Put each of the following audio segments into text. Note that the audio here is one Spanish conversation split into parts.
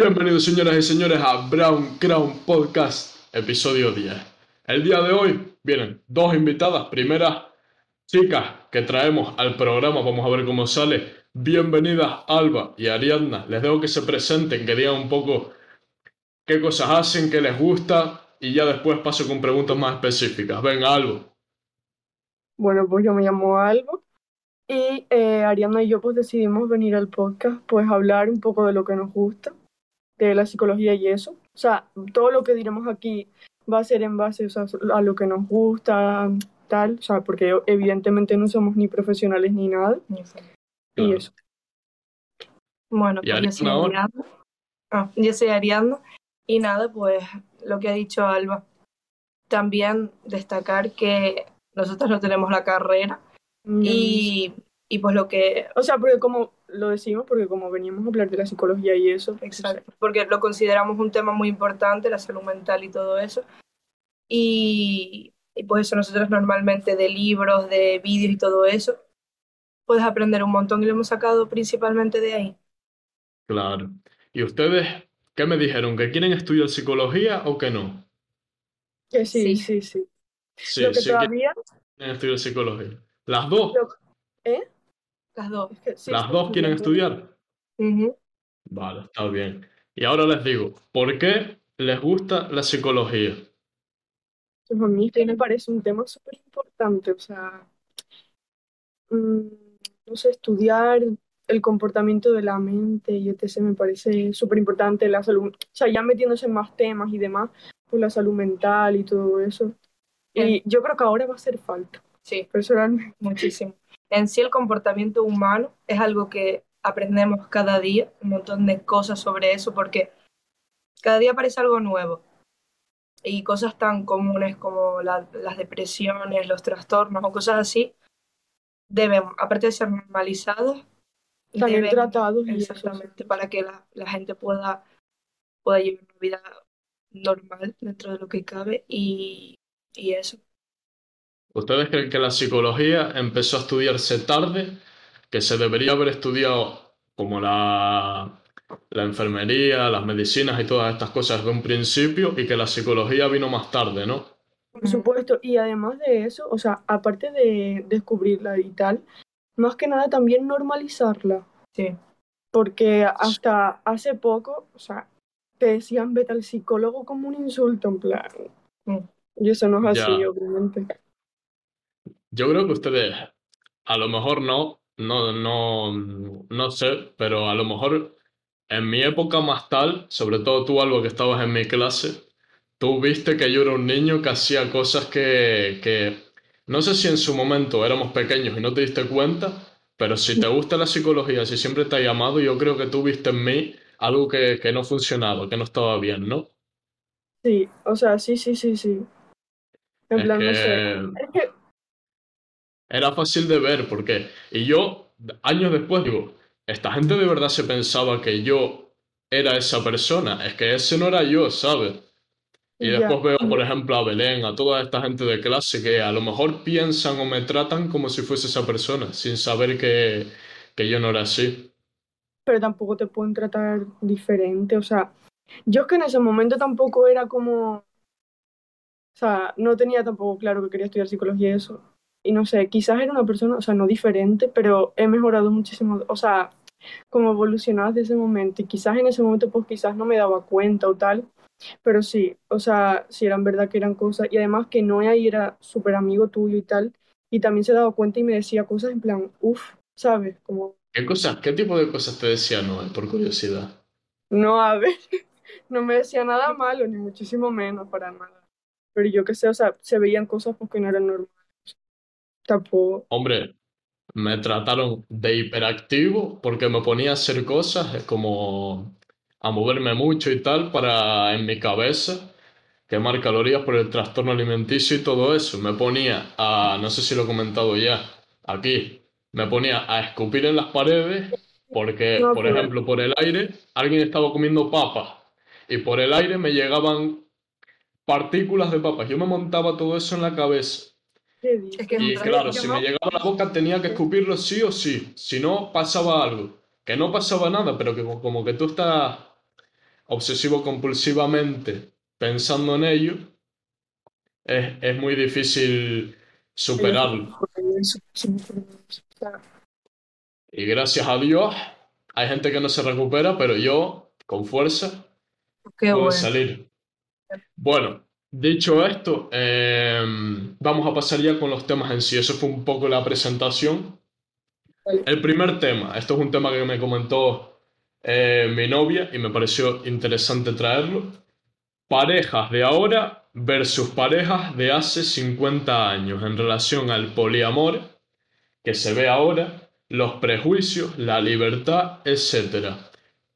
Bienvenidos señoras y señores a Brown Crown Podcast, episodio 10. El día de hoy vienen dos invitadas, primeras chicas que traemos al programa, vamos a ver cómo sale. Bienvenidas Alba y Ariadna, les dejo que se presenten, que digan un poco qué cosas hacen, qué les gusta y ya después paso con preguntas más específicas. Venga, Alba. Bueno, pues yo me llamo Alba y eh, Ariadna y yo pues decidimos venir al podcast pues hablar un poco de lo que nos gusta, de la psicología y eso. O sea, todo lo que diremos aquí va a ser en base o sea, a lo que nos gusta, tal, o sea, porque evidentemente no somos ni profesionales ni nada. Y eso. Bueno, ¿Y pues yo soy? Ariadna. Ah, yo soy Ariadna. Y nada, pues lo que ha dicho Alba. También destacar que nosotros no tenemos la carrera Mm, y, y pues lo que... O sea, porque como lo decimos, porque como veníamos a hablar de la psicología y eso. Exacto, porque lo consideramos un tema muy importante, la salud mental y todo eso. Y, y pues eso nosotros normalmente de libros, de vídeos y todo eso, puedes aprender un montón y lo hemos sacado principalmente de ahí. Claro. ¿Y ustedes qué me dijeron? ¿Que quieren estudiar psicología o que no? Que sí, Sí. sí, sí. Sí, lo que sí todavía... quieren estudiar psicología. ¿Las dos? ¿Eh? Las dos. Es que sí, ¿Las dos quieren estudiar? Vale, está bien. Y ahora les digo, ¿por qué les gusta la psicología? Pues a mí me parece un tema súper importante, o sea, mm, no sé, estudiar el comportamiento de la mente y etc. me parece súper importante, la salud, o sea, ya metiéndose en más temas y demás, pues la salud mental y todo eso. Y yo creo que ahora va a hacer falta, Sí, personalmente. muchísimo. En sí el comportamiento humano es algo que aprendemos cada día, un montón de cosas sobre eso, porque cada día aparece algo nuevo. Y cosas tan comunes como la- las depresiones, los trastornos o cosas así, deben, aparte de ser normalizados, También deben- tratados eso, exactamente, para que la, la gente pueda, pueda llevar una vida normal dentro de lo que cabe y, y eso. ¿Ustedes creen que la psicología empezó a estudiarse tarde, que se debería haber estudiado como la, la enfermería, las medicinas y todas estas cosas de un principio y que la psicología vino más tarde, ¿no? Por supuesto, y además de eso, o sea, aparte de descubrirla y tal, más que nada también normalizarla. Sí. Porque hasta hace poco, o sea, te decían vete al psicólogo como un insulto, en plan. Mm. Y eso no es así, Ya. obviamente. Yo creo que ustedes, a lo mejor no, no, no, no sé, pero a lo mejor en mi época más tal, sobre todo tú, Alba, que estabas en mi clase, tú viste que yo era un niño que hacía cosas que, que no sé si en su momento éramos pequeños y no te diste cuenta, pero si te gusta la psicología, si siempre te ha llamado, yo creo que tú viste en mí algo que, que no funcionaba, que no estaba bien, ¿no? Sí, o sea, sí, sí, sí, sí. En Es plan, no sé. Es que, Era fácil de ver porque, y yo años después digo, esta gente de verdad se pensaba que yo era esa persona, es que ese no era yo, ¿sabes? Y ya. después veo, por ejemplo, a Belén, a toda esta gente de clase que a lo mejor piensan o me tratan como si fuese esa persona, sin saber que, que yo no era así. pero tampoco te pueden tratar diferente. O sea, yo es que en ese momento tampoco era como. O sea, no tenía tampoco claro que quería estudiar psicología y eso. Y no sé, quizás era una persona, o sea, no diferente, pero he mejorado muchísimo. O sea, como evolucionado desde ese momento. Y quizás en ese momento, pues quizás no me daba cuenta o tal. Pero sí, o sea, sí eran verdad que eran cosas. Y además que Noé ahí era súper amigo tuyo y tal. Y también se daba cuenta y me decía cosas en plan, uff, ¿sabes? Como, ¿Qué cosas, qué tipo de cosas te decía Noel, por curiosidad? No, a ver, no me decía nada malo, ni muchísimo menos, para nada. Pero yo qué sé, o sea, se veían cosas porque no eran normales. Tampoco. Hombre, me trataron de hiperactivo porque me ponía a hacer cosas como a moverme mucho y tal para en mi cabeza quemar calorías por el trastorno alimenticio y todo eso. Me ponía a, no sé si lo he comentado ya, aquí, me ponía a escupir en las paredes porque, No, por pero- ejemplo, por el aire alguien estaba comiendo papas y por el aire me llegaban partículas de papas. Yo me montaba todo eso en la cabeza. Y claro, si me llegaba a la boca tenía que escupirlo sí o sí. Si no, pasaba algo. Que no pasaba nada, pero que como que tú estás obsesivo compulsivamente pensando en ello, es, es muy difícil superarlo. Y gracias a Dios, hay gente que no se recupera, pero yo, con fuerza, Qué puedo bueno. salir. Bueno, dicho esto, eh, vamos a pasar ya con los temas en sí. Eso fue un poco la presentación. El primer tema, esto es un tema que me comentó eh, mi novia y me pareció interesante traerlo. Parejas de ahora versus parejas de hace 50 años en relación al poliamor que se ve ahora, los prejuicios, la libertad, etc.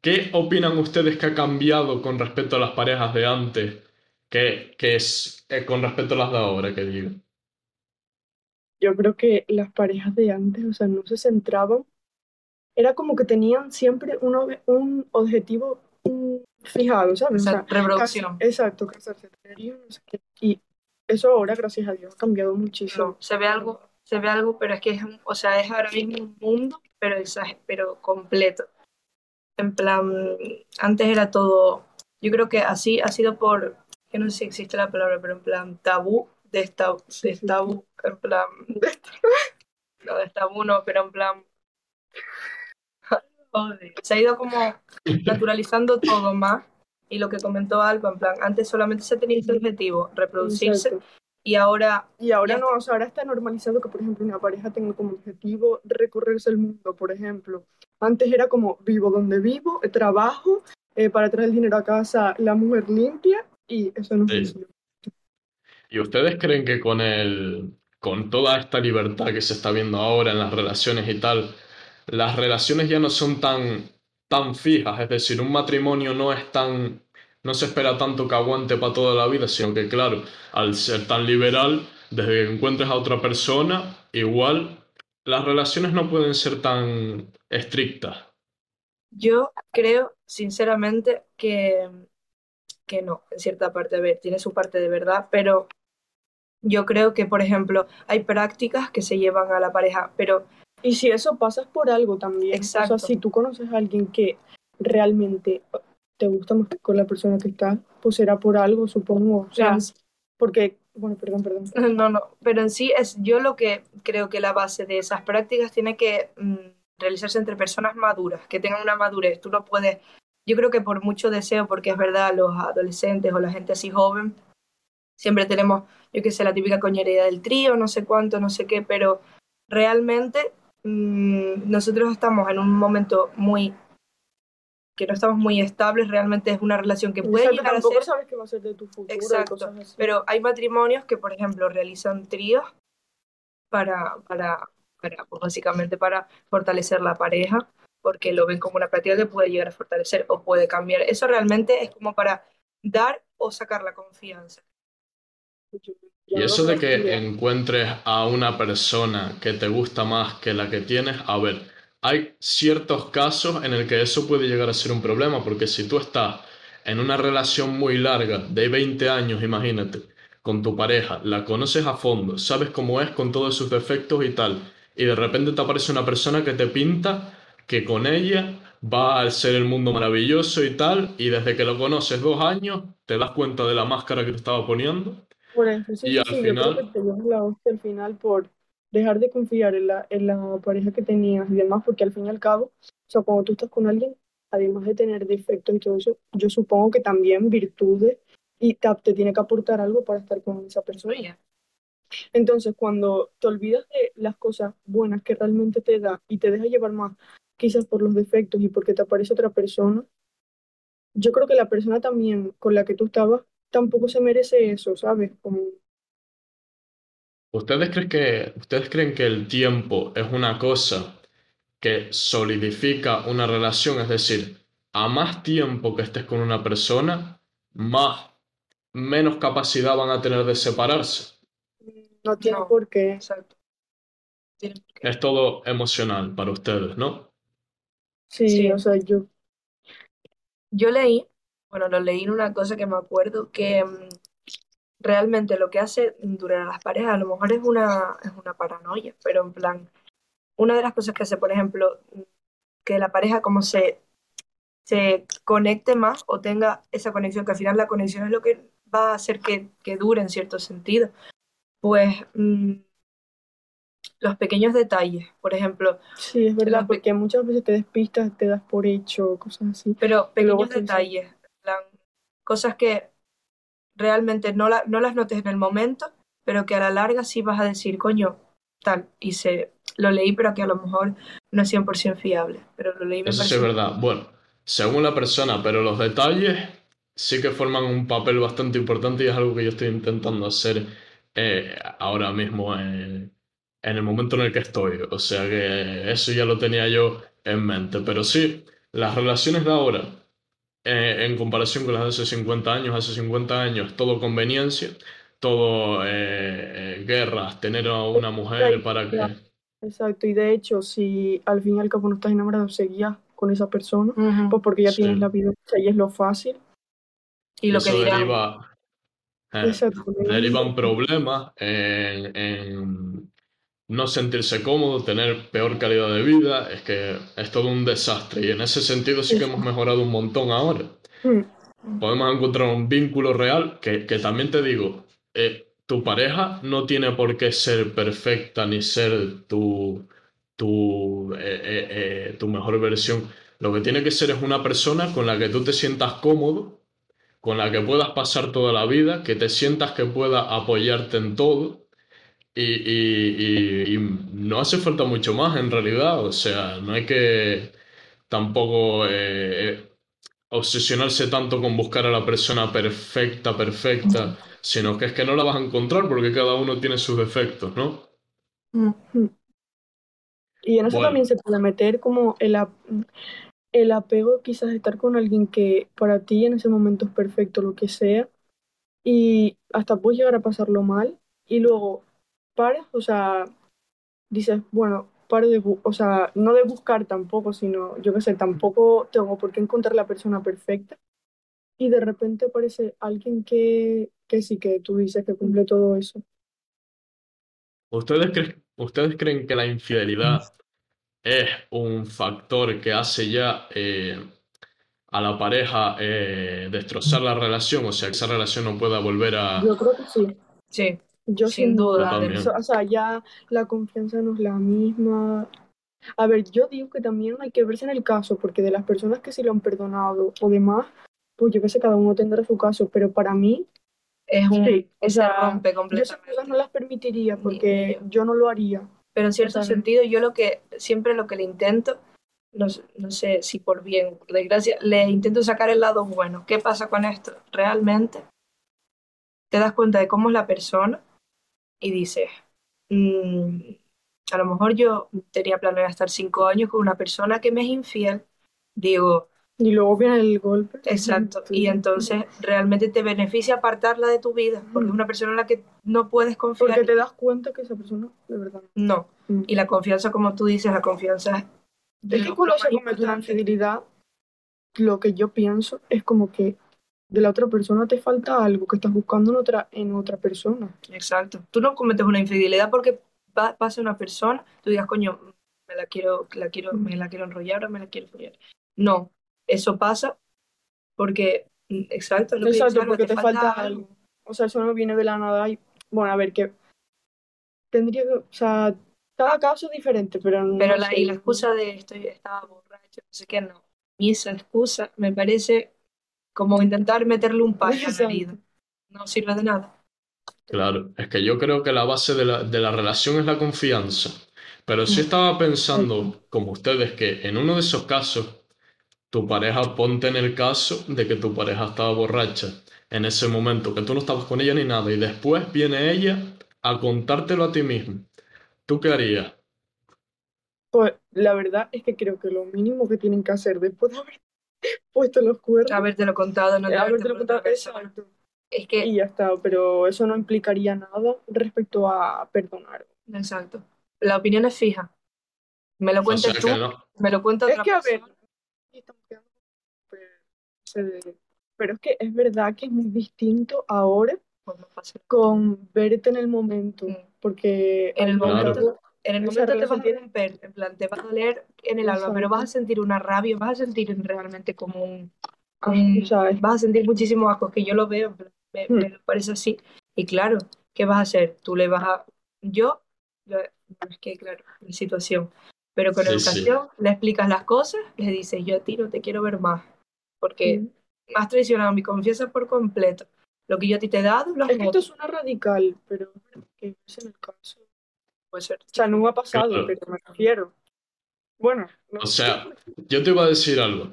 ¿Qué opinan ustedes que ha cambiado con respecto a las parejas de antes que, que es eh, con respecto a las de ahora, que digo? Yo creo que las parejas de antes, o sea, no se centraban, era como que tenían siempre un, un objetivo mm, fijado, ¿sabes? O sea, reproducción. cas- exacto, casarse, tener hijos, no sé qué. Y eso ahora, gracias a Dios, ha cambiado muchísimo. No, se ve algo, se ve algo, pero es que es o sea, es ahora mismo un mundo, pero pero completo. En plan, antes era todo, yo creo que así ha sido por, que no sé si existe la palabra, pero en plan tabú, de esta, de tabú, en plan, de esta- no, de tabú no, pero en plan, joder, se ha ido como naturalizando todo más. Y lo que comentó Alba, en plan, antes solamente se tenía este objetivo, reproducirse, Exacto. y ahora Y ahora no, o sea, ahora está normalizado que, por ejemplo, una pareja tenga como objetivo recorrerse el mundo, por ejemplo. Antes era como vivo donde vivo, trabajo, eh, para traer el dinero a casa, la mujer limpia, y eso no Sí. ¿Y ustedes creen que con el, con toda esta libertad que se está viendo ahora en las relaciones y tal, las relaciones ya no son tan, tan fijas? Es decir, un matrimonio no es tan, no se espera tanto que aguante para toda la vida, sino que, claro, al ser tan liberal, desde que encuentres a otra persona, igual las relaciones no pueden ser tan estrictas. Yo creo, sinceramente, que, que no, en cierta parte. A ver, tiene su parte de verdad, pero yo creo que, por ejemplo, hay prácticas que se llevan a la pareja, pero Y si eso pasas por algo también, o sea, Exacto. si tú conoces a alguien que realmente te gusta más con la persona que está, pues será por algo, supongo. O sea, porque, bueno, perdón, perdón. no, no, pero en sí es yo lo que creo que la base de esas prácticas tiene que mm, realizarse entre personas maduras, que tengan una madurez. Tú no puedes, yo creo que por mucho deseo, porque es verdad, los adolescentes o la gente así joven, siempre tenemos, yo qué sé, la típica coñería del trío, no sé cuánto, no sé qué, pero realmente mm, nosotros estamos en un momento muy que no estamos muy estables, realmente es una relación que puede llegar a tampoco ser sabes qué va a ser de tu futuro Exacto, cosas así. pero hay matrimonios que, por ejemplo, realizan tríos para, para, para pues básicamente para fortalecer la pareja, porque lo ven como una práctica que puede llegar a fortalecer o puede cambiar. Eso realmente es como para dar o sacar la confianza. Yo Y eso de que encuentres a una persona que te gusta más que la que tienes, a ver, hay ciertos casos en el que eso puede llegar a ser un problema, porque si tú estás en una relación muy larga, de 20 años, imagínate, con tu pareja, la conoces a fondo, sabes cómo es con todos sus defectos y tal, y de repente te aparece una persona que te pinta que con ella va a ser el mundo maravilloso y tal, y desde que lo conoces dos años, te das cuenta de la máscara que te estaba poniendo. Por eso, sí, Y sí, al sí, yo creo final- que te la hostia al final por dejar de confiar en la, en la pareja que tenías y demás, porque al fin y al cabo, o sea, cuando tú estás con alguien, además de tener defectos y todo eso, yo supongo que también virtudes y te, te tiene que aportar algo para estar con esa persona. Entonces, cuando te olvidas de las cosas buenas que realmente te da y te deja llevar más, quizás por los defectos y porque te aparece otra persona, yo creo que la persona también con la que tú estabas tampoco se merece eso, ¿sabes? Como, ¿Ustedes creen que, ustedes creen que el tiempo es una cosa que solidifica una relación? Es decir, a más tiempo que estés con una persona, más, menos capacidad van a tener de separarse. no tiene No. por qué. Exacto. Tiene por qué. Es todo emocional para ustedes, ¿no? Sí, Sí. o sea, yo, Yo leí, bueno, lo leí en una cosa que me acuerdo, que mm, realmente lo que hace durar a las parejas a lo mejor es una, es una paranoia, pero en plan, una de las cosas que hace, por ejemplo, mm, que la pareja como se, se conecte más o tenga esa conexión, que al final la conexión es lo que va a hacer que, que dure en cierto sentido. Pues mm, los pequeños detalles, por ejemplo. Sí, es verdad, porque muchas veces te despistas, te das por hecho, cosas así. Pero pequeños detalles, plan, cosas que realmente no, la- no las notes en el momento, pero que a la larga sí vas a decir, coño, tal, y se lo leí, pero que a lo mejor no es 100% fiable, pero lo leí me Eso sí es verdad. Bueno, según la persona, pero los detalles sí que forman un papel bastante importante y es algo que yo estoy intentando hacer eh, ahora mismo en, en el momento en el que estoy. O sea que eso ya lo tenía yo en mente. Pero sí, las relaciones de ahora, eh, en comparación con las de hace 50 años, hace 50 años, todo conveniencia, todo eh, eh, guerras, tener a una mujer para que... Exacto, y de hecho, si al fin y al cabo no estás enamorado, seguías con esa persona, Ujú. pues porque ya Sí. tienes la vida hecha y es lo fácil. Y lo que eso dirán, deriva, eh, Exacto. derivan problemas en, en no sentirse cómodo, tener peor calidad de vida, es que es todo un desastre y en ese sentido sí que hemos mejorado un montón ahora. Mm, Podemos encontrar un vínculo real que, que también te digo, eh, tu pareja no tiene por qué ser perfecta ni ser tu, tu, eh, eh, eh, tu mejor versión. Lo que tiene que ser es una persona con la que tú te sientas cómodo, con la que puedas pasar toda la vida, que te sientas que pueda apoyarte en todo. Y, y- y- y no hace falta mucho más en realidad, o sea, no hay que tampoco eh, obsesionarse tanto con buscar a la persona perfecta, perfecta, sino que es que no la vas a encontrar porque cada uno tiene sus defectos, ¿no? Y en eso Bueno. también se puede meter como el, el apego, quizás de estar con alguien que para ti en ese momento es perfecto, lo que sea, y hasta puedes llegar a pasarlo mal, y luego paras, o sea, dices, bueno, paro de, o sea, no de buscar tampoco, sino, yo qué sé, tampoco tengo por qué encontrar la persona perfecta, y de repente aparece alguien que, que sí que tú dices que cumple todo eso. ¿Ustedes creen, ustedes creen que la infidelidad es un factor que hace ya eh, a la pareja eh, destrozar la relación? O sea, que esa relación no pueda volver a... Yo creo que sí. sí, Yo Sin sin duda. O sea, ya la confianza no es la misma. A ver, yo digo que también hay que verse en el caso, porque de las personas que sí lo han perdonado o demás, pues yo qué sé, cada uno tendrá su caso, pero para mí, es un, sí, o se sea, rompe yo esas completamente. cosas no las permitiría porque yo no lo haría. Pero en cierto sentido, yo lo que siempre lo que le intento, no, no sé si por bien o por desgracia, le intento sacar el lado bueno. ¿Qué pasa con esto? Realmente te das cuenta de cómo es la persona y dices, "Mm, a lo mejor yo tenía planeado estar cinco años con una persona que me es infiel. Digo, Y luego viene el golpe. exacto. Y entonces realmente te beneficia apartarla de tu vida, porque es una persona en la que no puedes confiar. Porque te das cuenta que esa persona, de verdad. No. Mm. Y la confianza, como tú dices, la confianza es que cuando se comete una infidelidad, lo que yo pienso es como que de la otra persona te falta algo que estás buscando en otra, en otra persona. Exacto. Tú no cometes una infidelidad porque pa- pasa una persona, tú digas, coño, me la quiero, la quiero, me la quiero enrollar o me la quiero follar. No, eso pasa porque, mm, exacto, lo que Exacto, Alba, porque te falta algo. O sea, eso no viene de la nada y, bueno, a ver, que tendría que, o sea, cada caso es diferente, pero no Pero la, sé. y la excusa de estoy, estaba borracho, no sé qué, no. Y esa excusa me parece como intentar meterle un paño a la Exacto. herida. No sirve de nada. Claro, es que yo creo que la base de la, de la relación es la confianza. Pero sí estaba pensando, como ustedes, que en uno de esos casos, tu pareja, ponte en el caso de que tu pareja estaba borracha en ese momento, que tú no estabas con ella ni nada, y después viene ella a contártelo a ti mismo. ¿Tú qué harías? Pues la verdad es que creo que lo mínimo que tienen que hacer después de haber puesto los cuernos Habértelo contado, no es habértelo contado. Exacto. Es que, Y ya está, pero eso no implicaría nada respecto a perdonar. exacto. La opinión es fija. Me lo O sea tú, no. me lo cuenta Es otra que, a ver, pero es que es verdad que es muy distinto ahora Pues con verte en el momento, Mm. porque En el momento. En el momento te vas a romper, en plan, te vas a doler en el alma, pero vas a sentir una rabia, vas a sentir realmente como un, un- es- vas a sentir muchísimos ascos, que yo lo veo, en plan, me, Hmm. me parece así. Y claro, ¿qué vas a hacer? Tú le vas a... Yo, yo- es que claro, la situación, pero con Sí, sí. educación le explicas las cosas, le dices, yo a ti no te quiero ver más, porque Mm. me has traicionado mi confianza por completo. Lo que yo a ti te he dado, lo has es que esto roto. suena radical, pero que es en el caso. Puede ser. O sea, no me ha pasado, Claro. pero me refiero. Bueno, no O sea, yo te iba a decir algo.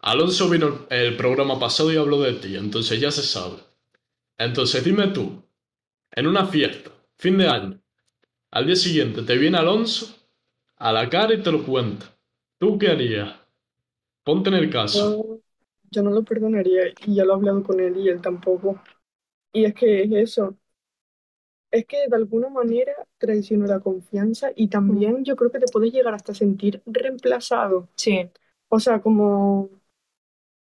Alonso vino el programa pasado y habló de ti, entonces ya se sabe. Entonces dime tú, en una fiesta, fin de año, al día siguiente te viene Alonso a la cara y te lo cuenta. ¿Tú qué harías? Ponte en el caso. yo, yo no lo perdonaría y ya lo he hablado con él y él tampoco. Y es que es eso. Es que de alguna manera traicionó la confianza y también yo creo que te puedes llegar hasta sentir reemplazado. Sí, O sea, como...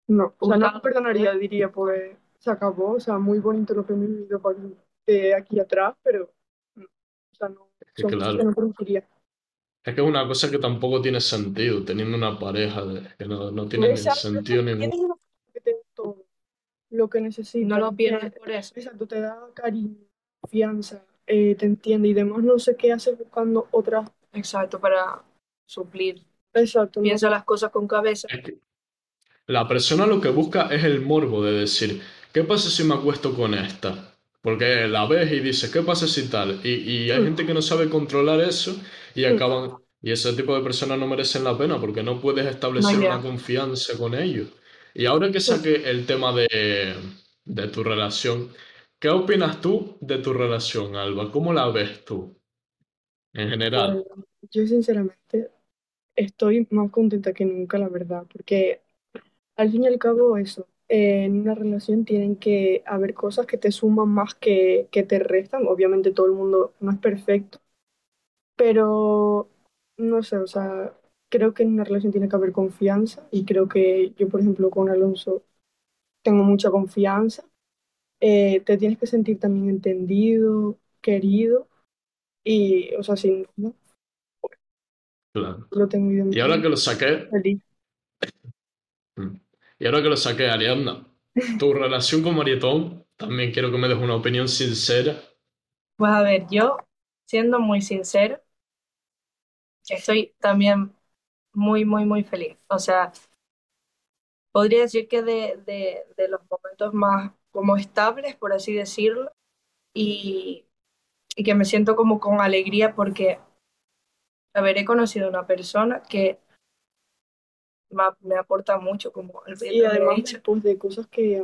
No, o sea, no lo perdonaría, diría, pues se acabó, o sea, muy bonito lo que me he vivido de aquí atrás, pero... no, O sea, no, son cosas claro. que no permitiría. Es que es una cosa que tampoco tiene sentido, teniendo una pareja de- que no, no tiene ni Exacto, sentido es te da todo lo que necesitas. no lo pierdes por eso. Exacto, te da cariño, confianza, eh, te entiende y demás, no sé qué haces buscando otra. Exacto, para suplir. Exacto, no Piensa las cosas con cabeza. Es que la persona lo que busca es el morbo de decir, ¿qué pasa si me acuesto con esta? Porque la ves y dices, ¿qué pasa si tal? Y, y hay Mm. gente que no sabe controlar eso y Mm. acaban... Y ese tipo de personas no merecen la pena porque no puedes establecer No, una confianza con ellos. Y ahora que saqué el tema de, de tu relación, ¿qué opinas tú de tu relación, Alba? ¿Cómo la ves tú? En general. Pues, yo sinceramente estoy más contenta que nunca, la verdad, porque al fin y al cabo eso, eh, en una relación tienen que haber cosas que te suman más que, que te restan. Obviamente todo el mundo no es perfecto, pero no sé, o sea, creo que en una relación tiene que haber confianza y creo que yo, por ejemplo, con Alonso tengo mucha confianza. Eh, te tienes que sentir también entendido, querido y, o sea, sin duda, Claro. lo tengo Y ahora que lo saqué, Feliz. Mm. Y ahora que lo saqué, Ariadna, tu relación con Marietón, también quiero que me des una opinión sincera. Pues a ver, yo, siendo muy sincera, estoy también muy, muy, muy feliz. O sea, podría decir que de, de, de los momentos más como estables, por así decirlo, y, y que me siento como con alegría porque, a ver, he conocido una persona que me, aporta mucho, como el Y además después de cosas que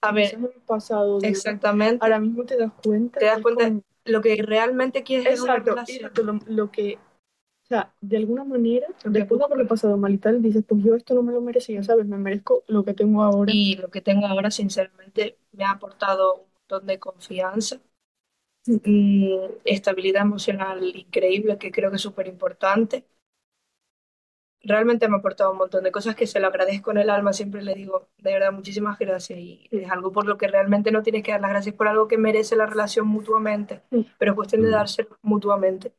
A ver, pasado, exactamente, ahora mismo te das cuenta. Te das es cuenta como- lo que realmente quieres una Exacto, relación. exacto, lo, lo que, sea, de alguna manera, después de haberlo pasado mal y tal, dices, pues yo esto no me lo merecía, ¿sabes? Me merezco lo que tengo ahora. Y lo que tengo ahora, sinceramente, me ha aportado un montón de confianza, mm, estabilidad emocional increíble, que creo que es súper importante. Realmente me ha aportado un montón de cosas que se lo agradezco en el alma, siempre le digo, de verdad, muchísimas gracias. Y es algo por lo que realmente no tienes que dar las gracias por algo que merece la relación mutuamente, Sí. pero es cuestión de Mm. darse mutuamente.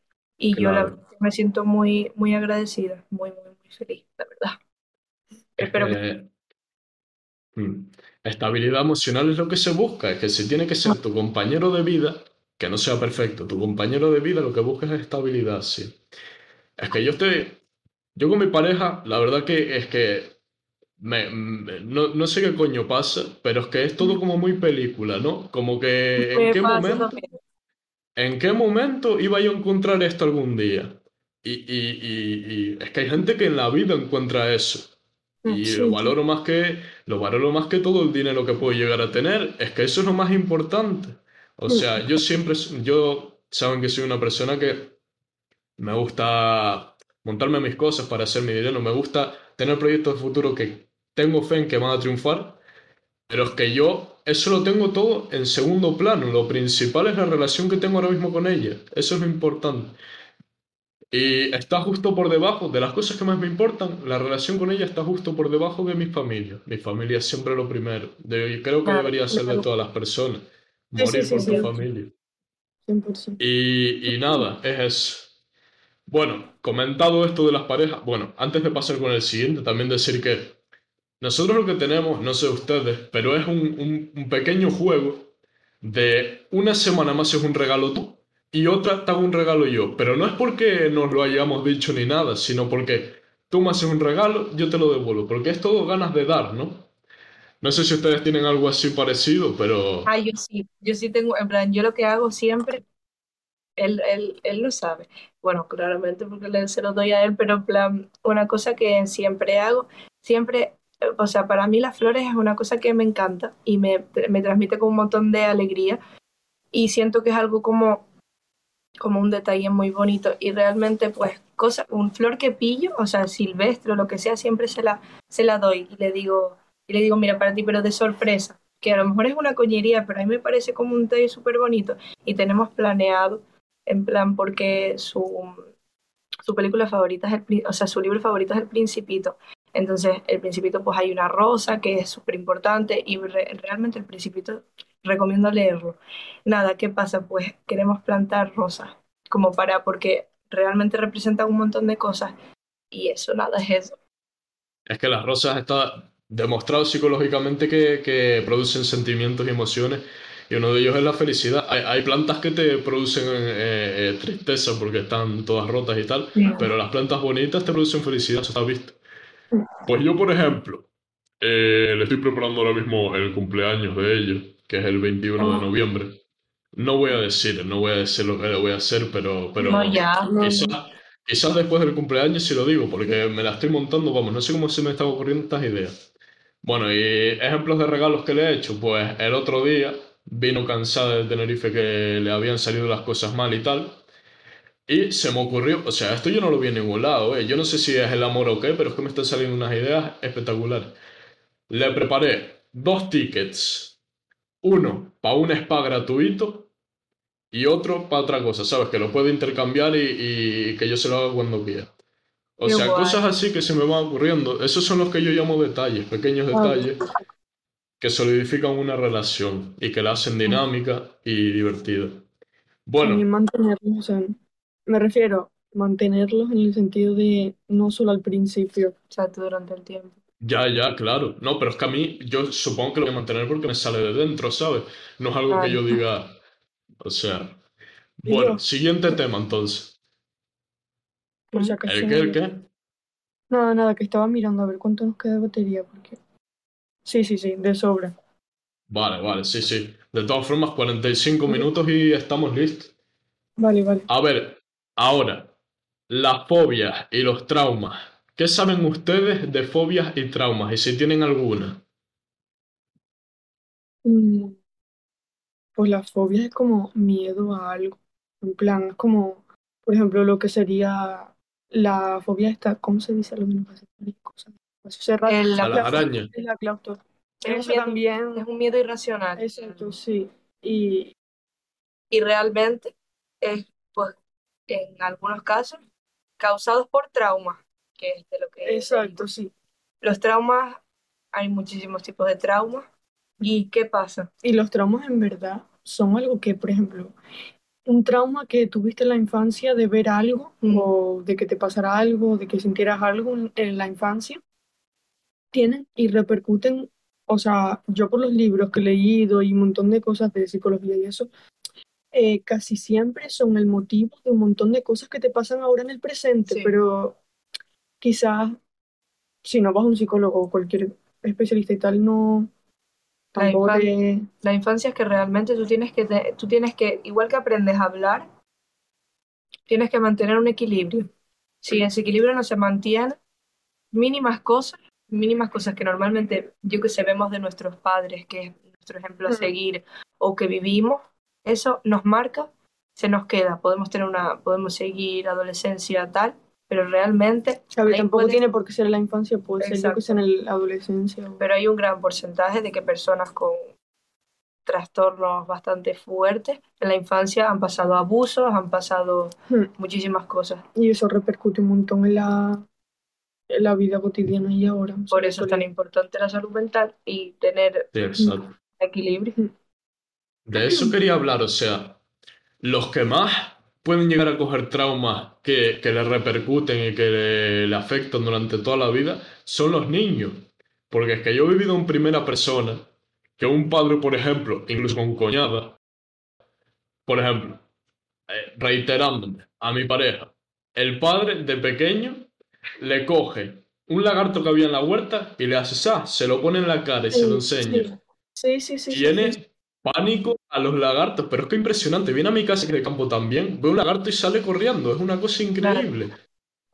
Y yo la verdad me siento muy, muy agradecida, muy, muy, muy feliz, la verdad. Es Espero que mm, estabilidad emocional es lo que se busca, es que si tiene que ser tu compañero de vida, que no sea perfecto, tu compañero de vida lo que buscas es estabilidad, sí. Es que yo estoy, yo con mi pareja, la verdad que es que me, me- no, no sé qué coño pasa, pero es que es todo como muy película, ¿no? Como que en qué momento, también. En qué momento iba yo a encontrar esto algún día. Y, y- y- y es que hay gente que en la vida encuentra eso. Y Sí, lo valoro más que, lo valoro más que todo el dinero que puedo llegar a tener. Es que eso es lo más importante. O sea, yo siempre, yo, saben que soy una persona que me gusta montarme mis cosas para hacer mi dinero. Me gusta tener proyectos de futuro que tengo fe en que van a triunfar. Pero es que yo eso lo tengo todo en segundo plano. Lo principal es la relación que tengo ahora mismo con ella. Eso es lo importante. Y está justo por debajo de las cosas que más me importan. La relación con ella está justo por debajo de mi familia. Mi familia es siempre lo primero. De- creo que Claro, debería ser de todas las personas. Sí, sí, Morir sí, por tu familia. 100%. Y, y nada, es eso. Bueno, comentado esto de las parejas, bueno, antes de pasar con el siguiente, también decir que nosotros lo que tenemos, no sé ustedes, pero es un, un- un pequeño juego de una semana más es un regalo tú y otra te hago un regalo yo. Pero no es porque nos lo hayamos dicho ni nada, sino porque tú me haces un regalo, yo te lo devuelvo. Porque es todo ganas de dar, ¿no? No sé si ustedes tienen algo así parecido, pero... Ah, yo sí, yo sí tengo, en plan, yo lo que hago siempre, él, él, él lo sabe. Bueno, claramente porque se lo doy a él, pero en plan, una cosa que siempre hago, siempre, o sea, para mí las flores es una cosa que me encanta y me, me transmite con un montón de alegría y siento que es algo como, como un detalle muy bonito y realmente pues cosa, un flor que pillo, o sea, silvestre lo que sea, siempre se la, se la doy y le digo, y le digo, mira, para ti, pero de sorpresa, que a lo mejor es una coñería, pero a mí me parece como un detalle súper bonito y tenemos planeado, en plan, porque su, su película favorita es el, o sea, su libro favorito es El Principito. Entonces, El Principito, pues hay una rosa que es súper importante y re- realmente El Principito recomiendo leerlo. Nada, ¿qué pasa? Pues queremos plantar rosas, como para, porque realmente representan un montón de cosas y eso, nada, es eso. Es que las rosas está demostrado psicológicamente que, que producen sentimientos y emociones, y uno de ellos es la felicidad. Hay, hay plantas que te producen eh, eh, tristeza porque están todas rotas y tal, pero las plantas bonitas te producen felicidad, eso está visto. Pues yo, por ejemplo, eh, le estoy preparando ahora mismo el cumpleaños de ella, que es el 21 de noviembre. No voy a decir, no voy a decir lo que le voy a hacer, pero, pero No, ya. No, Quizás, quizás después del cumpleaños sí lo digo, porque me la estoy montando, vamos, no sé cómo se me están ocurriendo estas ideas. Bueno, y ejemplos de regalos que le he hecho, pues el otro día vino cansada de Tenerife que le habían salido las cosas mal y tal, y se me ocurrió, o sea, esto yo no lo vi en ningún lado, eh, yo no sé si es el amor o qué, pero es que me están saliendo unas ideas espectaculares. Le preparé dos tickets, uno para un spa gratuito y otro para otra cosa, ¿sabes? Que lo puedo intercambiar y, y que yo se lo haga cuando quiera. O Qué sea, guay. cosas así que se me van ocurriendo. Esos son los que yo llamo detalles, pequeños Ah, detalles que solidifican una relación y que la hacen dinámica y divertida. Bueno, me refiero mantenerlos en el sentido de no solo al principio. O sea, tú durante el tiempo. ya, ya, claro. No, pero es que a mí, yo supongo que lo voy a mantener porque me sale de dentro, ¿sabes? No es algo que yo diga, o sea. Bueno, yo, siguiente tema entonces. por si ¿Mm? acaso. ¿El qué, el qué? Nada, nada, que estaba mirando a ver cuánto nos queda de batería, porque. Sí, sí, sí, de sobra. Vale, vale, sí, sí. De todas formas, 45 minutos y estamos listos. Vale, vale. A ver, ahora, las fobias y los traumas. ¿Qué saben ustedes de fobias y traumas? Y si tienen alguna. Mm, Pues la fobia es como miedo a algo. En plan, es como, por ejemplo, lo que sería la fobia esta, ¿cómo se dice? Lo mismo cosas. Espacio cerrado. El- A la las arañas. Es la. Es un Eso miedo- también. Es un miedo irracional. Exacto, sí. Y Y realmente es, pues, en algunos casos, causados por traumas, que es de lo que exacto, sí. Los traumas, hay muchísimos tipos de traumas. ¿Y qué pasa? Y los traumas en verdad son algo que, por ejemplo, un trauma que tuviste en la infancia de ver algo Mm. o de que te pasara algo, de que sintieras algo en, en la infancia, tienen y repercuten, o sea, yo por los libros que he leído y un montón de cosas de psicología y eso, eh, casi siempre son el motivo de un montón de cosas que te pasan ahora en el presente, Sí. pero quizás si no vas a un psicólogo o cualquier especialista y tal, no... La infan- te... La infancia es que realmente tú tienes que, te- tú tienes que, igual que aprendes a hablar, tienes que mantener un equilibrio. Si ese equilibrio no se mantiene, mínimas cosas, mínimas cosas que normalmente, yo que sé, vemos de nuestros padres, que es nuestro ejemplo a Ujú. seguir, o que vivimos, eso nos marca, se nos queda. Podemos tener una, podemos seguir adolescencia tal, pero realmente ahí Tampoco puedes- tiene por qué ser en la infancia, puede ser Exacto. que sé en la adolescencia. o- pero hay un gran porcentaje de que personas con trastornos bastante fuertes en la infancia han pasado abusos, han pasado Hmm. muchísimas cosas. Y eso repercute un montón en la, en la vida cotidiana y ahora. sea, Por eso es tan importante la salud mental y tener Sí, equilibrio. De eso quería hablar, o sea, los que más pueden llegar a coger traumas que, que le repercuten y que le, le afectan durante toda la vida son los niños. Porque es que yo he vivido en primera persona que un padre, por ejemplo, incluso con coñada, por ejemplo, eh, reiterándome a mi pareja, el padre de pequeño le coge un lagarto que había en la huerta y le hace sa, se lo pone en la cara y se lo enseña. Sí, sí, sí. sí, Tiene sí. Pánico a los lagartos, pero es que impresionante. Viene a mi casa de campo también, ve un lagarto y sale corriendo. Es una cosa increíble.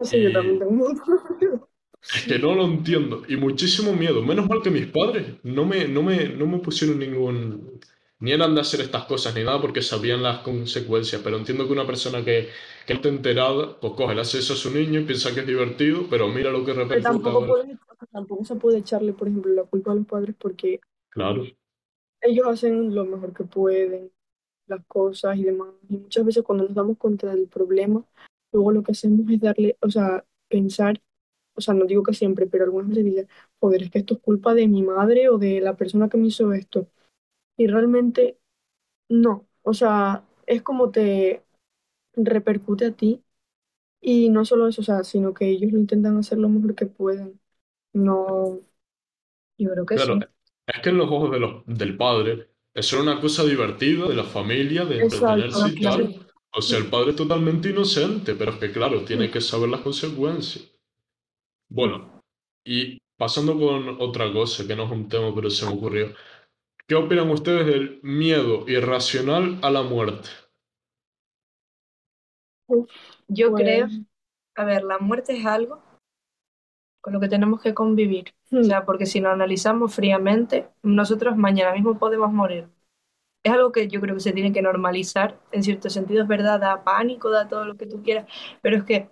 Sí, yo también tengo. Es que no lo entiendo. Y muchísimo miedo. Menos mal que mis padres no me, no me, no me pusieron ningún... Ni eran de hacer estas cosas ni nada porque sabían las consecuencias. Pero entiendo que una persona que, que no está enterada, pues coge, le hace eso a su niño y piensa que es divertido, pero mira lo que Pero repercute tampoco, ahora. puedes, tampoco se puede echarle, por ejemplo, la culpa a los padres porque Claro, ellos hacen lo mejor que pueden, las cosas y demás. Y muchas veces cuando nos damos cuenta del problema, luego lo que hacemos es darle, o sea, pensar, o sea, no digo que siempre, pero algunas veces dices, joder, es que esto es culpa de mi madre o de la persona que me hizo esto. Y realmente no, o sea, es como te repercute a ti. Y no solo eso, o sea, sino que ellos lo intentan hacer lo mejor que pueden. No, Yo creo que claro. sí. Es que en los ojos de los, del padre, eso era una cosa divertida, de la familia, de entretenerse y tal. O sea, el padre es totalmente inocente, pero es que, claro, tiene que saber las consecuencias. Bueno, y pasando con otra cosa, que no es un tema, pero se me ocurrió. ¿Qué opinan ustedes del miedo irracional a la muerte? Yo pues, creo, a ver, la muerte es algo con lo que tenemos que convivir. O hmm, sea, porque si lo analizamos fríamente, nosotros mañana mismo podemos morir. Es algo que yo creo que se tiene que normalizar. En cierto sentido, es verdad, da pánico, da todo lo que tú quieras, pero es que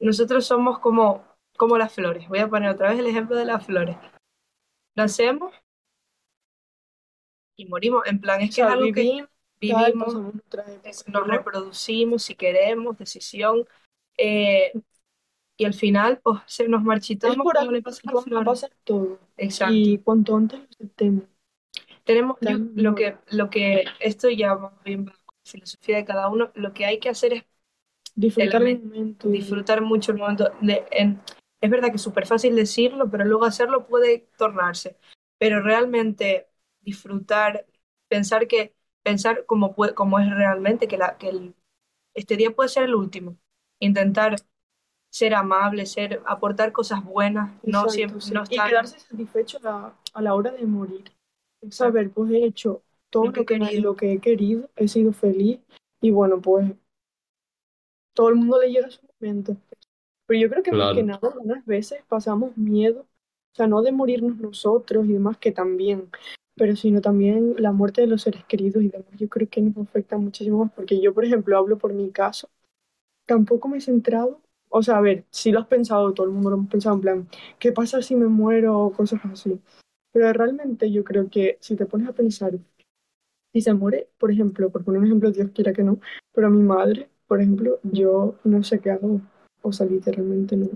nosotros somos como, como las flores. Voy a poner otra vez el ejemplo de las flores. Nacemos y morimos. En plan, o es que es sea, algo que vivimos, tal, vivimos, es- nos ¿no? reproducimos si queremos, decisión. eh, y al final, pues se nos Es marchitamos por como algo le pasa a las todo. Exacto. Y cuanto antes lo aceptemos. Tenemos, yo, lo que, lo que, esto ya más bien la filosofía de cada uno, lo que hay que hacer es Disfrutar el momento. disfrutar mucho el momento. De, en- es verdad que es súper fácil decirlo, pero luego hacerlo puede tornarse. Pero realmente disfrutar, pensar que, pensar como, puede, como es realmente, que, la, que el, este día puede ser el último. Intentar ser amable, ser, aportar cosas buenas, no Exacto, siempre, sí. no Y estar quedarse satisfecho a la, a la hora de morir. Saber, pues he hecho todo Lo que lo que, he querido. lo que he querido, he sido feliz y bueno, pues todo el mundo le llega su momento. Pero yo creo que más que Claro. nada, algunas veces pasamos miedo, o sea, no de morirnos nosotros y demás, que también, pero sino también la muerte de los seres queridos y demás. Yo creo que nos afecta muchísimo más, porque yo, por ejemplo, hablo por mi caso, tampoco me he centrado, o sea, a ver, sí lo has pensado, todo el mundo lo hemos pensado en plan, ¿qué pasa si me muero o cosas así? Pero realmente yo creo que si te pones a pensar, si se muere, por ejemplo, por poner un ejemplo, Dios quiera que no, pero mi madre, por ejemplo, yo no sé qué hago, o sea, literalmente no.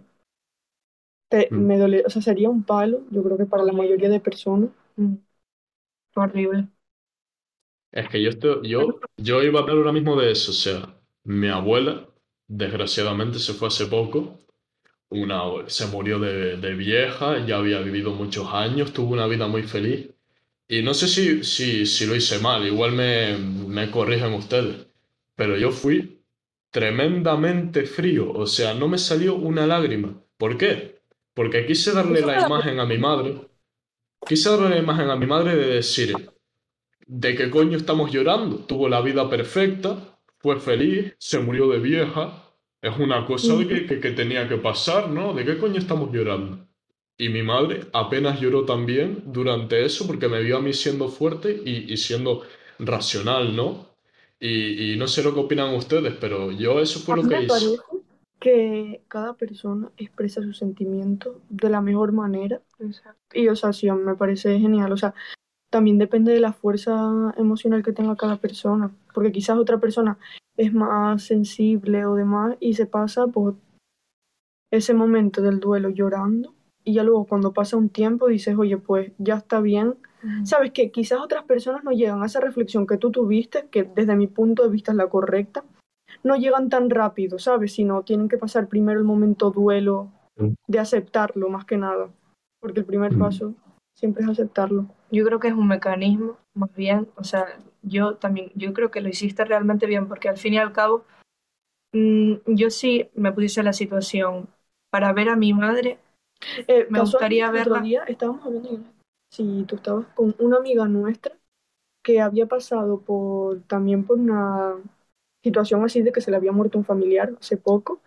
Te- Mm. me dole, o sea, sería un palo, yo creo que para la mayoría de personas. Mm, horrible. Es que yo, estoy, yo, yo iba a hablar ahora mismo de eso. O sea, mi abuela, desgraciadamente, se fue hace poco. Una, se murió de, de vieja, ya había vivido muchos años, tuvo una vida muy feliz. Y no sé si, si, si lo hice mal, igual me, me corrigen ustedes. Pero yo fui tremendamente frío, o sea, no me salió una lágrima. ¿Por qué? Porque quise darle la imagen a mi madre. Quise darle la imagen a mi madre de decir, ¿de qué coño estamos llorando? Tuvo la vida perfecta, fue feliz, se murió de vieja. Es una cosa de que, que- que tenía que pasar, ¿no? ¿De qué coño estamos llorando? Y mi madre apenas lloró también durante eso porque me vio a mí siendo fuerte y, y siendo racional, ¿no? Y, y no sé lo que opinan ustedes, pero yo eso fue A lo que me hice. parece que cada persona expresa sus sentimientos de la mejor manera. Y, o sea, sí, me parece genial. O sea, también depende de la fuerza emocional que tenga cada persona. Porque quizás otra persona es más sensible o demás y se pasa por ese momento del duelo llorando. Y ya luego cuando pasa un tiempo dices, oye, pues ya está bien. Sabes que quizás otras personas no llegan a esa reflexión que tú tuviste, que desde mi punto de vista es la correcta, no llegan tan rápido, ¿sabes? Sino tienen que pasar primero el momento duelo Mm. de aceptarlo más que nada. Porque el primer Mm. paso siempre es aceptarlo. Yo creo que es un mecanismo, más bien, o sea, yo también, yo creo que lo hiciste realmente bien, porque al fin y al cabo, mm, yo sí me pusiese la situación para ver a mi madre, Eh, Me gustaría otro verla. día estábamos hablando de- si tú estabas con una amiga nuestra que había pasado por también por una situación así de que se le había muerto un familiar hace poco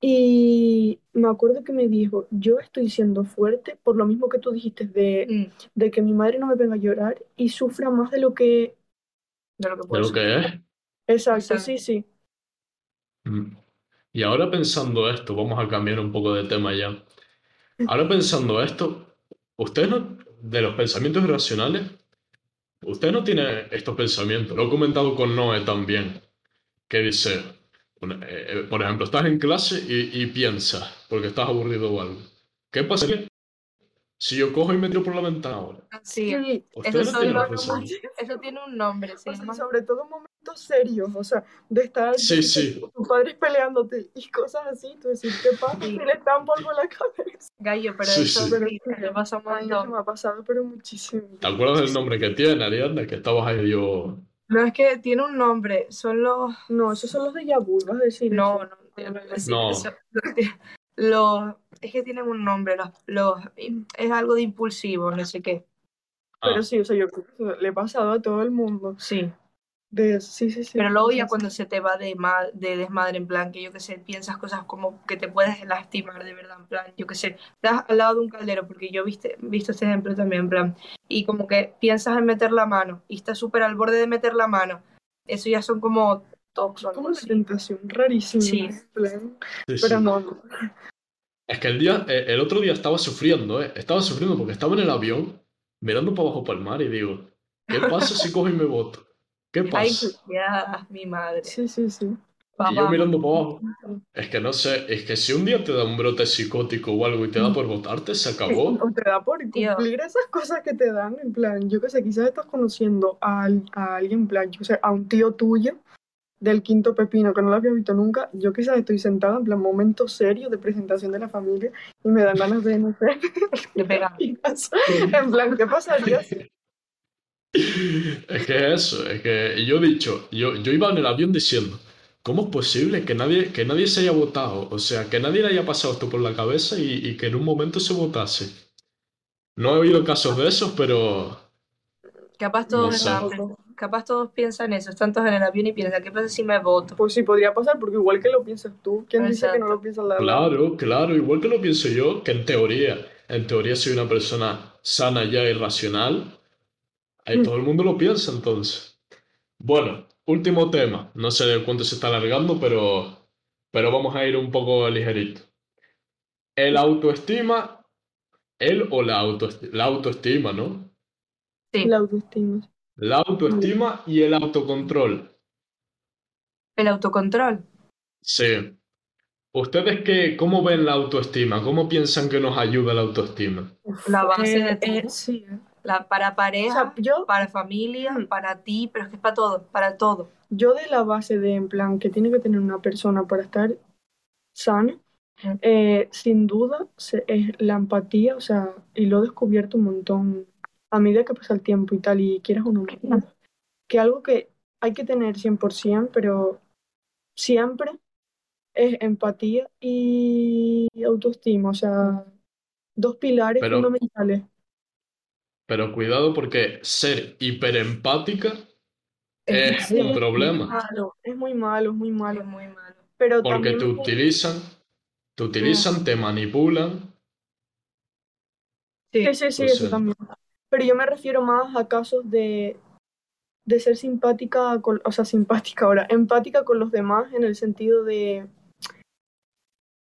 y me acuerdo que me dijo yo estoy siendo fuerte por lo mismo que tú dijiste de, mm, de que mi madre no me venga a llorar y sufra más de lo que de lo que De puedo lo que es. exacto Exacto. sí sí Mm. Y ahora pensando esto, vamos a cambiar un poco de tema ya. Ahora pensando esto, usted no, de los pensamientos irracionales, usted no tiene estos pensamientos. Lo he comentado con Noé también, que dice, por ejemplo, estás en clase y, y piensas, porque estás aburrido o algo. ¿Qué pasaría si yo cojo y me tiro por la ventana ahora? Sí, eso, no tiene eso tiene un nombre, o sea, sobre todo en momentos serios o sea de estar Sí, sí. tus padres peleándote y cosas así tú decir qué pasa Sí. si le dan polvo en la cabeza gallo, pero Sí, eso sí. Pero pasa un Ay, eso montón. me ha pasado, pero muchísimo. ¿Te acuerdas del nombre que tiene, Ariadna? Que estabas ahí yo... No es que tiene un nombre, son los No, esos son los de Yabu, vas a decir No, no, no iba a decir No. eso. Los, es que tienen un nombre, los, los, es algo de impulsivo, no sé qué. Ah, Pero sí, o sea, yo creo que eso le he pasado a todo el mundo. Sí. De, sí, sí, sí. Pero luego ya cuando se te va de, ma- de desmadre, en plan, que yo qué sé, piensas cosas como que te puedes lastimar de verdad, en plan, yo qué sé, estás al lado de un caldero, porque yo viste, visto este ejemplo también, en plan, y como que piensas en meter la mano y estás súper al borde de meter la mano. Eso ya son como o así. Como una tentación rarísima. Sí. en plan. sí, Pero sí. no, no. Es que el día, eh, el otro día estaba sufriendo, ¿eh? Estaba sufriendo porque estaba en el avión mirando para abajo para el mar y digo, ¿qué pasa si cojo y me boto? ¿Qué Ay, pasa? ya, mi madre. Sí, sí, sí. Y yo mirando para abajo. Es que no sé, es que si un día te da un brote psicótico o algo y te da por botarte, se acabó. O te da por cumplir esas cosas que te dan, en plan, yo que sé, quizás estás conociendo a, a alguien, en plan, yo sé, a un tío tuyo del quinto pepino que no lo había visto nunca, yo quizás estoy sentada en plan momento serio de presentación de la familia y me dan ganas de, no sé, le pega. en plan, ¿qué pasaría si Es que eso, es que yo he dicho, yo, yo iba en el avión diciendo, ¿cómo es posible que nadie, que nadie se haya votado? O sea, que nadie le haya pasado esto por la cabeza y, y que en un momento se votase. No he oído casos de esos, pero Capaz todos, No sé. están- capaz todos piensan eso, están todos en el avión y piensan, ¿qué pasa si me voto? Pues sí, podría pasar, porque igual que lo piensas tú, ¿quién dice que no Exacto. lo piensa la claro, claro, igual que lo pienso yo, que en teoría, en teoría soy una persona sana ya y racional, ahí todo el mundo lo piensa entonces. Bueno, último tema, no sé de cuánto se está alargando, pero, pero vamos a ir un poco ligerito. El autoestima, él o la autoestima, la autoestima, ¿no? Sí, La autoestima. La autoestima y el autocontrol. el autocontrol. Sí. ¿Ustedes qué, cómo ven la autoestima? ¿Cómo piensan que nos ayuda la autoestima? La base Eh, de todo. eh, sí, eh. La, para O pareja, sea, yo, para familia, para ti, pero es que es para todo, para todo. yo de la base de, en plan, que tiene que tener una persona para estar sana, eh, sin duda se- es la empatía, o sea, y lo he descubierto un montón a medida que pasa el tiempo y tal, y quieras o no, que algo que hay que tener 100%, pero siempre es empatía y autoestima, o sea, dos pilares Pero- fundamentales. Pero cuidado porque ser hiperempática es Sí, un problema. Malo, Es muy malo, es muy es malo, muy malo. pero Porque te utilizan, te utilizan, te manipulan. Sí, Sí, sí, sí, O eso también. Pero yo me refiero más a casos de, de ser simpática, con, o sea, simpática ahora, empática con los demás en el sentido de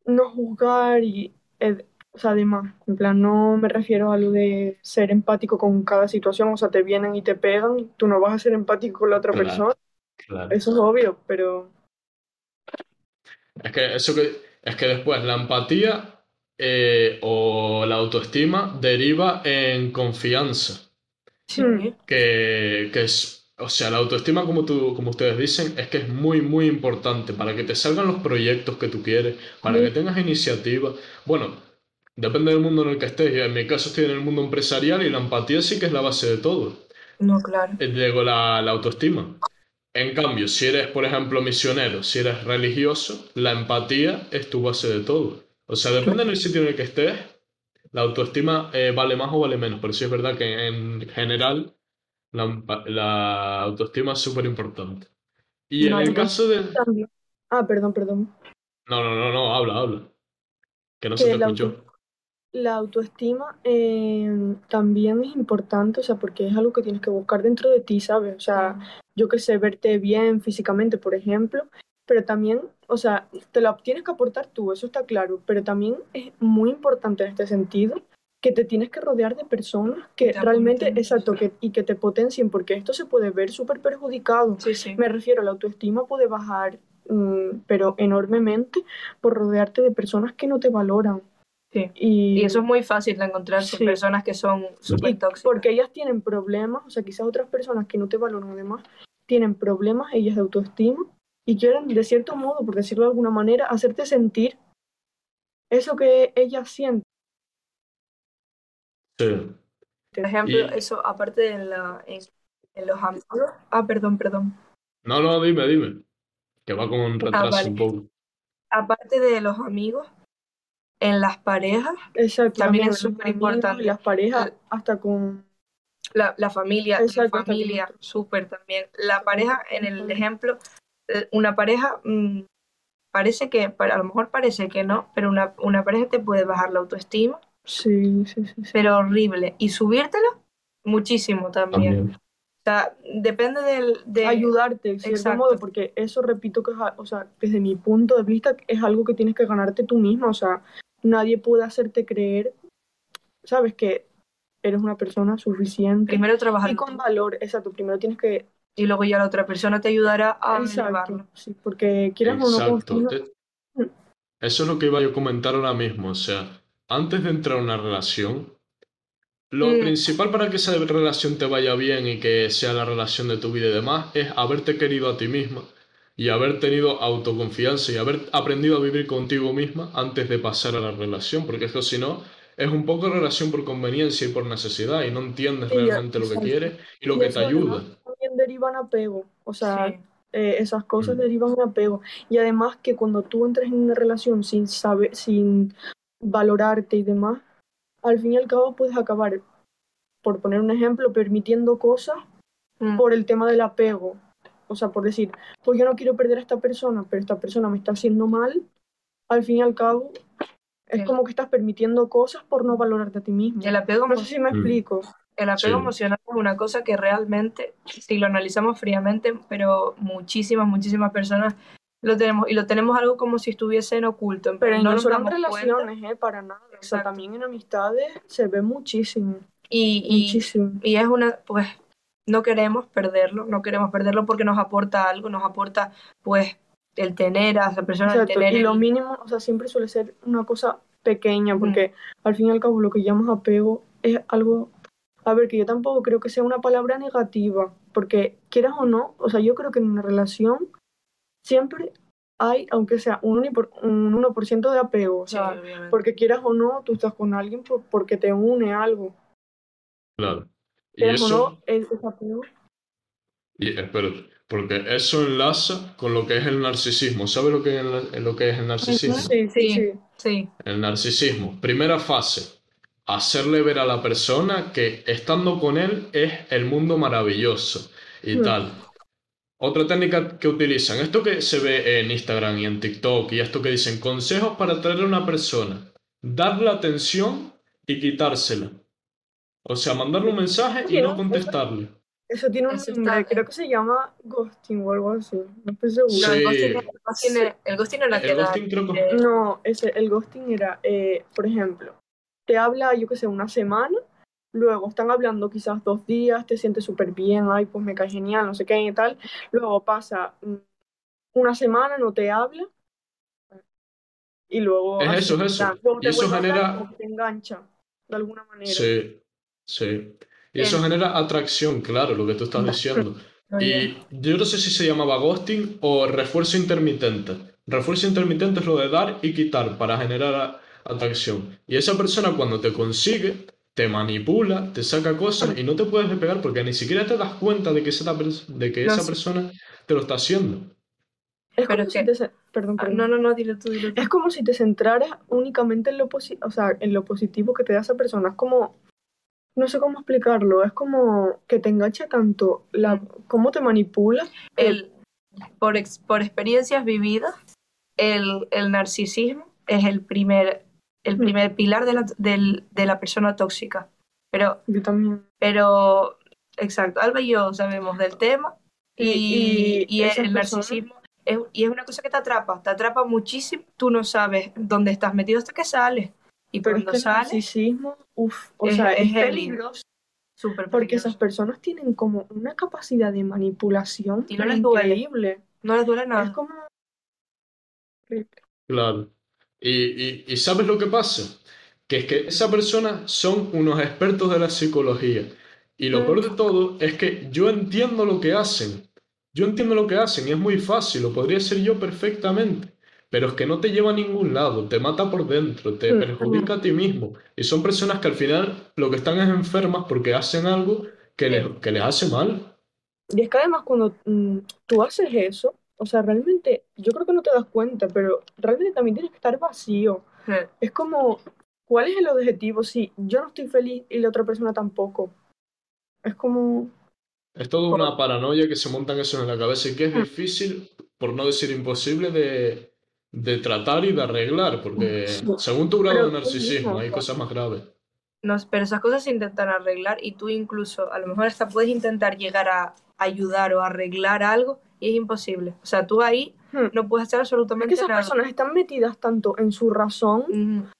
no juzgar y, eh, o sea, demás. En plan, no me refiero a lo de ser empático con cada situación, o sea, te vienen y te pegan, tú no vas a ser empático con la otra Claro. persona, Claro. eso es obvio, pero Es que eso que es que después la empatía eh, o la autoestima deriva en confianza. sí. Mm. Que, que es, o sea, la autoestima, como, tú, como ustedes dicen, es que es muy, muy importante para que te salgan los proyectos que tú quieres, para que tengas iniciativa. Bueno, depende del mundo en el que estés. Yo en mi caso estoy en el mundo empresarial y la empatía sí que es la base de todo. No, claro. Luego la, la autoestima. En cambio, si eres, por ejemplo, misionero, si eres religioso, la empatía es tu base de todo. O sea, depende del sitio en el que estés, la autoestima eh, vale más o vale menos, pero sí es verdad que en general la, la autoestima es súper importante. Y en el no. caso de... También. Ah, perdón, perdón. No, no, no, no, habla, habla. Que no se te escuchó. La autoestima eh, también es importante, o sea, porque es algo que tienes que buscar dentro de ti, ¿sabes? O sea, yo qué sé, verte bien físicamente, por ejemplo, pero también, o sea, te la tienes que aportar tú, eso está claro, pero también es muy importante en este sentido que te tienes que rodear de personas que Te realmente, exacto, que, y que te potencien, porque esto se puede ver súper perjudicado. Sí, sí. Me refiero, la autoestima puede bajar, mm, pero enormemente, por rodearte de personas que no te valoran. Sí. Y, Y eso es muy fácil de encontrarse Sí. personas que son súper tóxicas. porque ellas tienen problemas, o sea, quizás otras personas que no te valoran además, tienen problemas ellas de autoestima y quieren, de cierto modo, por decirlo de alguna manera, hacerte sentir eso que ellas sienten. Sí. Por ejemplo, Y- eso, aparte de la, en, en los amigos. Ah, perdón, perdón. No, no, dime, dime. Que va con un retraso vale. un poco. Aparte de los amigos, en las parejas, Exacto, También es súper importante. y las parejas, Eh, hasta con... la, la familia, Exacto, la familia, súper también. La pareja, en el ejemplo, eh, una pareja, mm, parece que, para- a lo mejor parece que no, pero una, una pareja te puede bajar la autoestima, Sí, sí, sí. sí. pero horrible. Y subírtela, muchísimo también. También. O sea, depende del, de... ayudarte, de cierto Exacto. modo, porque eso repito que es, a- o sea, desde mi punto de vista es algo que tienes que ganarte tú misma, o sea, nadie puede hacerte creer, sabes, que eres una persona suficiente Primero trabajar y con valor, exacto, primero tienes que, y luego ya la otra persona te ayudará a exacto, sí, porque quieras o no Exacto. construir- Te- Eso es lo que iba yo a comentar ahora mismo. O sea, antes de entrar a una relación, lo Mm. principal para que esa relación te vaya bien y que sea la relación de tu vida y demás es haberte querido a ti misma y haber tenido autoconfianza y haber aprendido a vivir contigo misma antes de pasar a la relación, porque es que si no, es un poco relación por conveniencia y por necesidad y no entiendes Sí, realmente lo que quieres y lo Y que eso te ayuda. además también derivan apego, o sea, Sí. eh, esas cosas Mm. derivan en apego. Y además que cuando tú entras en una relación sin saber, sin valorarte y demás, al fin y al cabo puedes acabar, por poner un ejemplo, permitiendo cosas Mm. por el tema del apego. O sea, por decir, pues yo no quiero perder a esta persona, pero esta persona me está haciendo mal, al fin y al cabo es Sí. como que estás permitiendo cosas por no valorarte a ti mismo. El apego, No sé si me Mm. explico. el apego Sí. emocional es una cosa que realmente, si lo analizamos fríamente, pero muchísimas, muchísimas personas lo tenemos, y lo tenemos algo como si estuviese en oculto, Pero no solo en cuenta. relaciones, ¿eh? Para nada. O sea, Exacto. también en amistades se ve muchísimo, Y, y, muchísimo. y es una, pues, no queremos perderlo, no queremos perderlo porque nos aporta algo, nos aporta, pues, el tener a esa persona, el tener Y el- lo mínimo, o sea, siempre suele ser una cosa pequeña, Mm. porque al fin y al cabo lo que llamas apego es algo, a ver, que yo tampoco creo que sea una palabra negativa, porque quieras o no, o sea, yo creo que en una relación siempre hay, aunque sea un 1%, un 1 de apego, o Sí, sea, porque quieras o no, tú estás con alguien por- porque te une algo. Claro. Y eso, es apego. y espérate, porque eso enlaza con lo que es el narcisismo. ¿Sabes lo que es el, lo que es el narcisismo? Sí, sí, Sí. El narcisismo. Primera fase. Hacerle ver a la persona que estando con él es el mundo maravilloso y Hmm. tal. Otra técnica que utilizan, esto que se ve en Instagram y en TikTok y esto que dicen, consejos para atraer a una persona. Darle atención y quitársela. O sea, mandarle un mensaje y no contestarle. Eso tiene un Eso nombre, creo que se llama ghosting o algo así. No estoy segura. No, el ghosting, el ghosting era- el ghosting era que El ghosting creo que... eh, No, ese, el ghosting era, eh, por ejemplo, te habla, yo qué sé, una semana, luego están hablando quizás dos días, te sientes súper bien, ay, pues me cae genial, no sé qué y tal. Luego pasa una semana, no te habla. Y luego. Es así, eso, es eso. Y eso genera- que te engancha, de alguna manera. Sí, sí. Y eso genera atracción, claro, lo que tú estás diciendo. Y yo no sé si se llamaba ghosting o refuerzo intermitente. Refuerzo intermitente es lo de dar y quitar para generar atracción. Y esa persona cuando te consigue, te manipula, te saca cosas y no te puedes despegar porque ni siquiera te das cuenta de que esa, de que esa persona te lo está haciendo. Es como si te... Perdón, ah, No, no, no, dile tú, dile Es como si te centraras únicamente en lo, o sea, en lo positivo que te da esa persona. Es como no sé cómo explicarlo, es como que te engancha tanto la mm. cómo te manipula. El, por, por experiencias vividas, el, el, narcisismo es el primer, el mm. primer pilar de la, de la persona tóxica. Pero, yo también. Pero, exacto, Alba y yo sabemos del tema y, y, el narcisismo es, y es una cosa que te atrapa, te atrapa muchísimo, tú no sabes dónde estás metido hasta que sales. Y Pero cuando es que el narcisismo, uff, o sea, es, peligroso. Porque esas personas tienen como una capacidad de manipulación y no les increíble. No les duele nada. Es como... Claro. Y, y, ¿sabes lo que pasa? Que es que esas personas son unos expertos de la psicología. Y lo peor de todo es que yo entiendo lo que hacen. Yo entiendo lo que hacen y es muy fácil, lo podría ser yo perfectamente pero es que no te lleva a ningún lado, te mata por dentro, te perjudica a ti mismo. Y son personas que al final lo que están es enfermas porque hacen algo que, les, que les hace mal. Y es que además cuando mm, tú haces eso, o sea, realmente, yo creo que no te das cuenta, pero realmente también tienes que estar vacío. Es como, ¿cuál es el objetivo si yo no estoy feliz y la otra persona tampoco? Es como... Es toda una paranoia que se montan eso en la cabeza y que es difícil, por no decir imposible, de, de tratar y de arreglar, porque según tu grado de narcisismo hay cosas más graves. No, pero esas cosas se intentan arreglar y tú incluso a lo mejor hasta puedes intentar llegar a ayudar o arreglar algo y es imposible. O sea, tú ahí hmm. no puedes hacer absolutamente es que esas personas están metidas tanto en su razón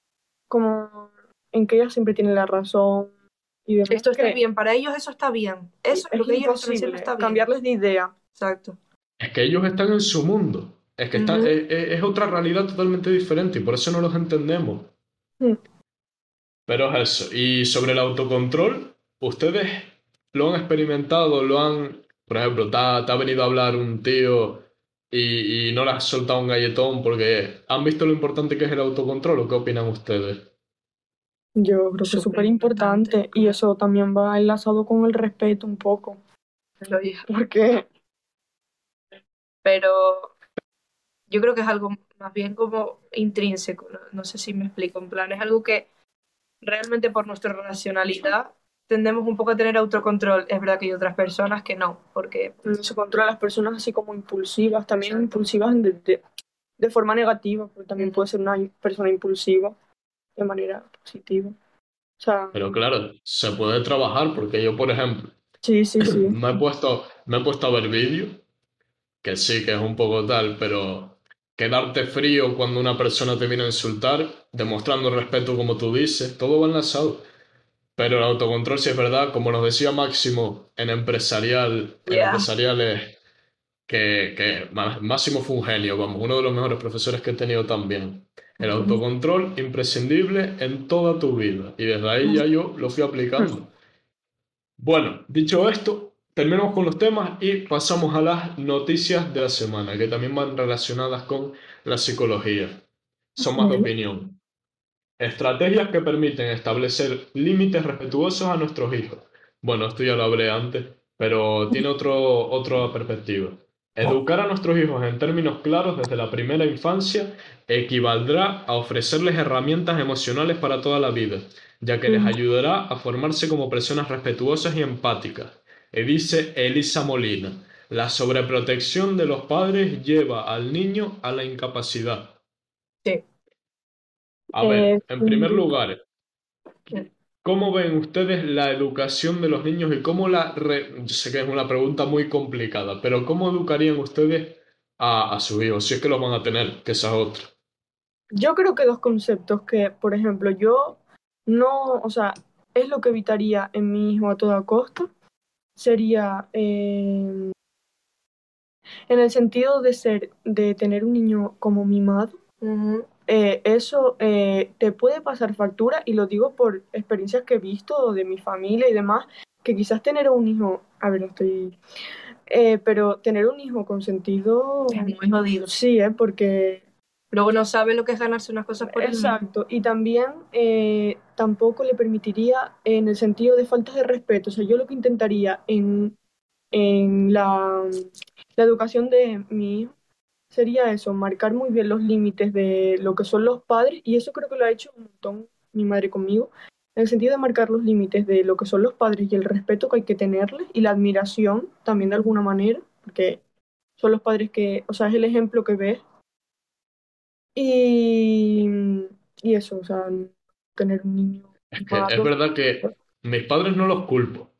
como en que ellas siempre tienen la razón. Y Esto está bien, para ellos eso está bien. Eso es, lo que ellos están está bien. Cambiarles de idea. Exacto. Es que ellos están en su mundo. Es que está, es, otra realidad totalmente diferente y por eso no los entendemos. Pero es eso. Y sobre el autocontrol, ¿ustedes lo han experimentado? ¿Lo han, por ejemplo, te ha, venido a hablar un tío y, no le has soltado un galletón porque han visto lo importante que es el autocontrol o qué opinan ustedes? Yo creo que es súper importante y eso también va enlazado con el respeto un poco. Porque... Pero yo creo que es algo más bien como intrínseco, no, sé si me explico, en plan, es algo que realmente por nuestra racionalidad tendemos un poco a tener autocontrol. Es verdad que hay otras personas que no, porque... Se controla a las personas así como impulsivas, también impulsivas de, de, forma negativa, porque también puede ser una persona impulsiva de manera positiva. O sea, Pero claro, se puede trabajar, porque yo, por ejemplo, sí, sí, sí. me, he puesto, me he puesto a ver vídeos, que sí, que es un poco tal, pero quedarte frío cuando una persona te viene a insultar, demostrando respeto como tú dices, todo va enlazado. Pero el autocontrol, si es verdad, como nos decía Máximo en empresarial, en empresariales, que, que Máximo fue un genio, vamos, uno de los mejores profesores que he tenido también. El autocontrol imprescindible en toda tu vida. Y desde ahí ya yo lo fui aplicando. Bueno, dicho esto, terminamos con los temas y pasamos a las noticias de la semana, que también van relacionadas con la psicología. Son más de opinión. Estrategias que permiten establecer límites respetuosos a nuestros hijos. Bueno, esto ya lo hablé antes, pero tiene otro, otra perspectiva. Educar a nuestros hijos en términos claros desde la primera infancia equivaldrá a ofrecerles herramientas emocionales para toda la vida, ya que les ayudará a formarse como personas respetuosas y empáticas y dice Elisa Molina, la sobreprotección de los padres lleva al niño a la incapacidad. Sí. A ver, eh, en primer lugar, ¿cómo ven ustedes la educación de los niños y cómo la... Yo sé que es una pregunta muy complicada, pero ¿cómo educarían ustedes a, a sus hijos? Si es que los van a tener, que esa es otra. Yo creo que dos conceptos que, por ejemplo, yo no, o sea, es lo que evitaría en mi hijo a toda costa sería eh, en el sentido de ser, de tener un niño como mimado. Eh, eso eh, te puede pasar factura y lo digo por experiencias que he visto de mi familia y demás, que quizás tener un hijo, a ver, estoy, Eh, pero tener un hijo con sentido, Es muy jodido. sí, ¿eh? Porque Luego no sabe lo que es ganarse unas cosas por. Exacto, y también eh, tampoco le permitiría en el sentido de faltas de respeto. O sea, yo lo que intentaría en, en la, la educación de mi sería eso, marcar muy bien los límites de lo que son los padres, y eso creo que lo ha hecho un montón mi madre conmigo, en el sentido de marcar los límites de lo que son los padres y el respeto que hay que tenerles, y la admiración también de alguna manera, porque son los padres que, o sea, es el ejemplo que ves y, y eso, o sea, tener un niño Es que es malo. verdad que mis padres no los culpo.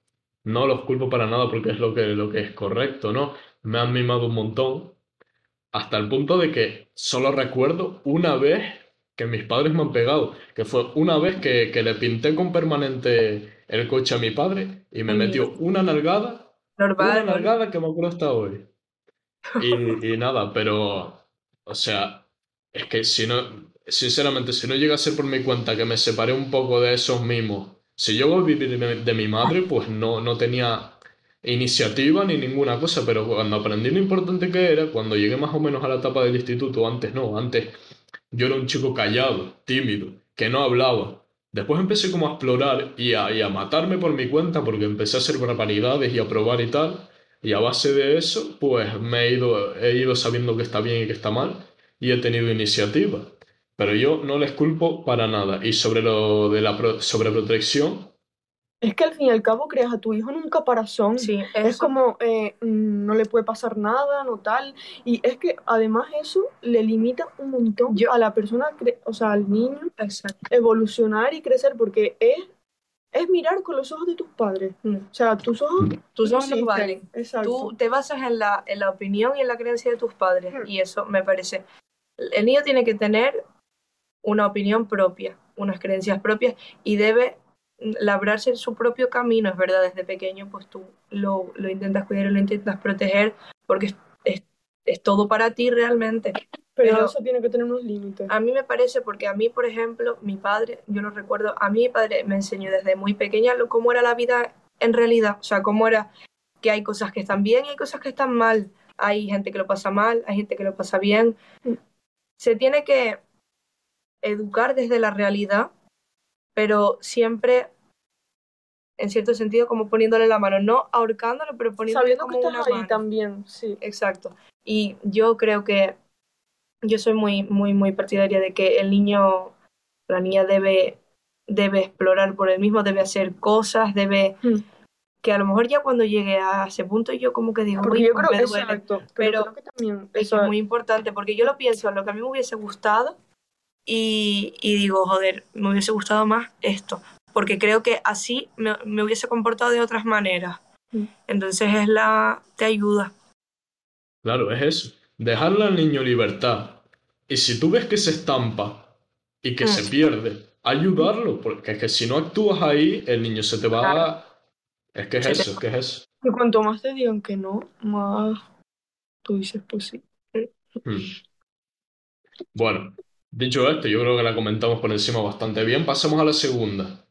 No los culpo para nada porque es lo que, lo que es correcto, ¿no? Me han mimado un montón. Hasta el punto de que solo recuerdo una vez que mis padres me han pegado. Que fue una vez que, que le pinté con permanente el coche a mi padre y me metió una nalgada una Normal, ¿no? nalgada que me acuerdo hasta hoy. Y, y nada, pero, o sea, es que si no, sinceramente, si no llega a ser por mi cuenta que me separé un poco de esos mimos, si yo volví de, de mi madre, pues no, no tenía iniciativa ni ninguna cosa, pero cuando aprendí lo importante que era, cuando llegué más o menos a la etapa del instituto, antes no, antes yo era un chico callado, tímido, que no hablaba. Después empecé como a explorar y a, y a matarme por mi cuenta porque empecé a hacer barbaridades y a probar y tal. Y a base de eso, pues me he ido, he ido sabiendo que está bien y que está mal y he tenido iniciativa. Pero yo no les culpo para nada. Y sobre lo de la pro- sobreprotección, Es que al fin y al cabo creas a tu hijo en un caparazón. Sí, Es como, eh, mm, no le puede pasar nada, no tal. Y es que además eso le limita un montón Yo- a la persona, o sea, al niño, Exacto. evolucionar y crecer, porque es, es mirar con los ojos de tus padres. Mm. O sea, tus ojos Tus no ojos no valen. Exacto. Tú te basas en la, en la opinión y en la creencia de tus padres. Hmm. Y eso me parece. El niño tiene que tener una opinión propia, unas creencias propias y debe labrarse su propio camino. Es verdad, desde pequeño, pues tú lo, lo intentas cuidar y lo intentas proteger porque es, es, es todo para ti realmente. pero, pero- eso tiene que tener unos límites. A mí me parece, porque a mí, por ejemplo, mi padre, yo lo recuerdo, a mí mi padre me enseñó desde muy pequeña lo, cómo era la vida en realidad, o sea, cómo era que hay cosas que están bien y hay cosas que están mal, hay gente que lo pasa mal, hay gente que lo pasa bien. Se tiene que educar desde la realidad, pero siempre, en cierto sentido, como poniéndole la mano, no ahorcándolo, pero poniéndole Sabiendo que como una ahí mano. también, sí. Exacto. Y yo creo que yo soy muy, muy, muy partidaria de que el niño, la niña debe, debe explorar por él mismo, debe hacer cosas, debe Mm. Que a lo mejor ya cuando llegue a ese punto yo como que digo, Porque "Uy, yo creo me que duele". exacto, pero, pero creo que también Es eso que es muy importante porque yo lo pienso en lo que a mí me hubiese gustado y, y digo, joder, me hubiese gustado más esto, porque creo que así me, me hubiese comportado de otras maneras. Mm. Entonces es la, te ayuda. claro, es eso. Dejarle al niño libertad. Y si tú ves que se estampa y que Mm. se pierde, ayudarlo, porque es que si no actúas ahí, el niño se te va Claro. a... Es que es eso, es que es eso. Y cuanto más te digan que no, más tú dices, pues sí. Hmm. Bueno, dicho esto, yo creo que la comentamos por encima bastante bien. Pasamos a la segunda.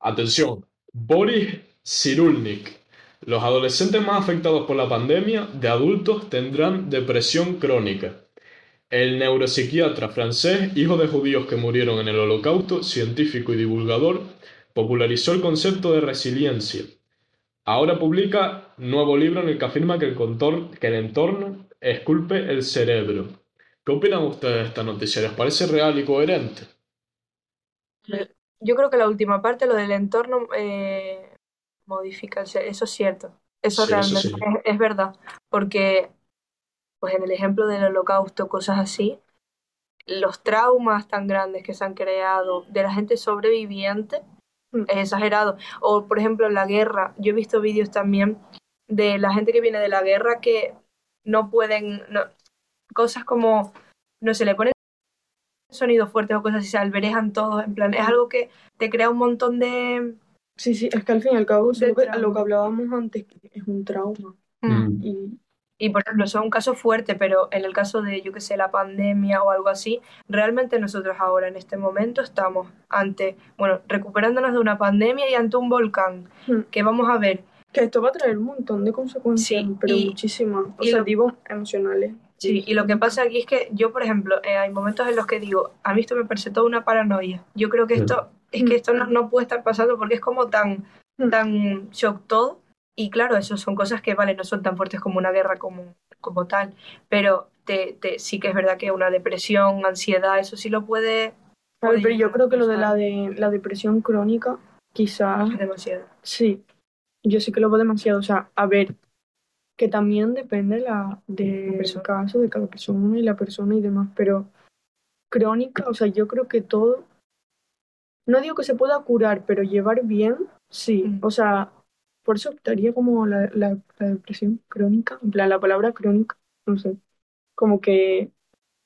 Atención, Boris Cyrulnik. Los adolescentes más afectados por la pandemia de adultos tendrán depresión crónica. El neuropsiquiatra francés, hijo de judíos que murieron en el Holocausto, científico y divulgador, popularizó el concepto de resiliencia. Ahora publica nuevo libro en el que afirma que el, contor- que el entorno esculpe el cerebro. ¿Qué opinan ustedes de esta noticia? ¿Les parece real y coherente? Yo creo que la última parte, lo del entorno, eh, modifica el ser. Eso es cierto. Eso Sí, eso realmente sí. es, es verdad. Porque, pues en el ejemplo del holocausto, cosas así, los traumas tan grandes que se han creado de la gente sobreviviente. Es exagerado. O, por ejemplo, en la guerra, yo he visto vídeos también de la gente que viene de la guerra que no pueden, no- cosas como, no se le ponen sonidos fuertes o cosas así, se alberejan todos, en plan, es algo que te crea un montón de... Sí, sí, es que al fin y al cabo, lo que, trauma. lo que hablábamos antes, es un trauma. Mm. Y Y por ejemplo, eso es un caso fuerte, pero en el caso de, yo que sé, la pandemia o algo así, realmente nosotros ahora en este momento estamos ante, bueno, recuperándonos de una pandemia y ante un volcán, Mm. que vamos a ver Que esto va a traer un montón de consecuencias, Sí, pero y- muchísimas. O y sea, lo- digo, emocionales. Sí, y lo que pasa aquí es que yo, por ejemplo, eh, hay momentos en los que digo, a mí esto me parece toda una paranoia. Yo creo que esto, es que esto no, no puede estar pasando porque es como tan, Mm. tan shock todo. Y claro, eso son cosas que, vale, no son tan fuertes como una guerra como, como tal, pero te, te, sí que es verdad que una depresión, ansiedad, eso sí lo puede... Puede pero yo creo que lo de la, de la depresión crónica, quizás Es demasiado. sí. Yo sí que lo veo demasiado. O sea, a ver, que también depende la, del persona. caso de cada persona y la persona y demás, pero crónica, o sea, yo creo que todo. No digo que se pueda curar, pero llevar bien, sí. Mm. O sea, por eso optaría como la, la, depresión crónica, en plan, la palabra crónica, no sé. Como que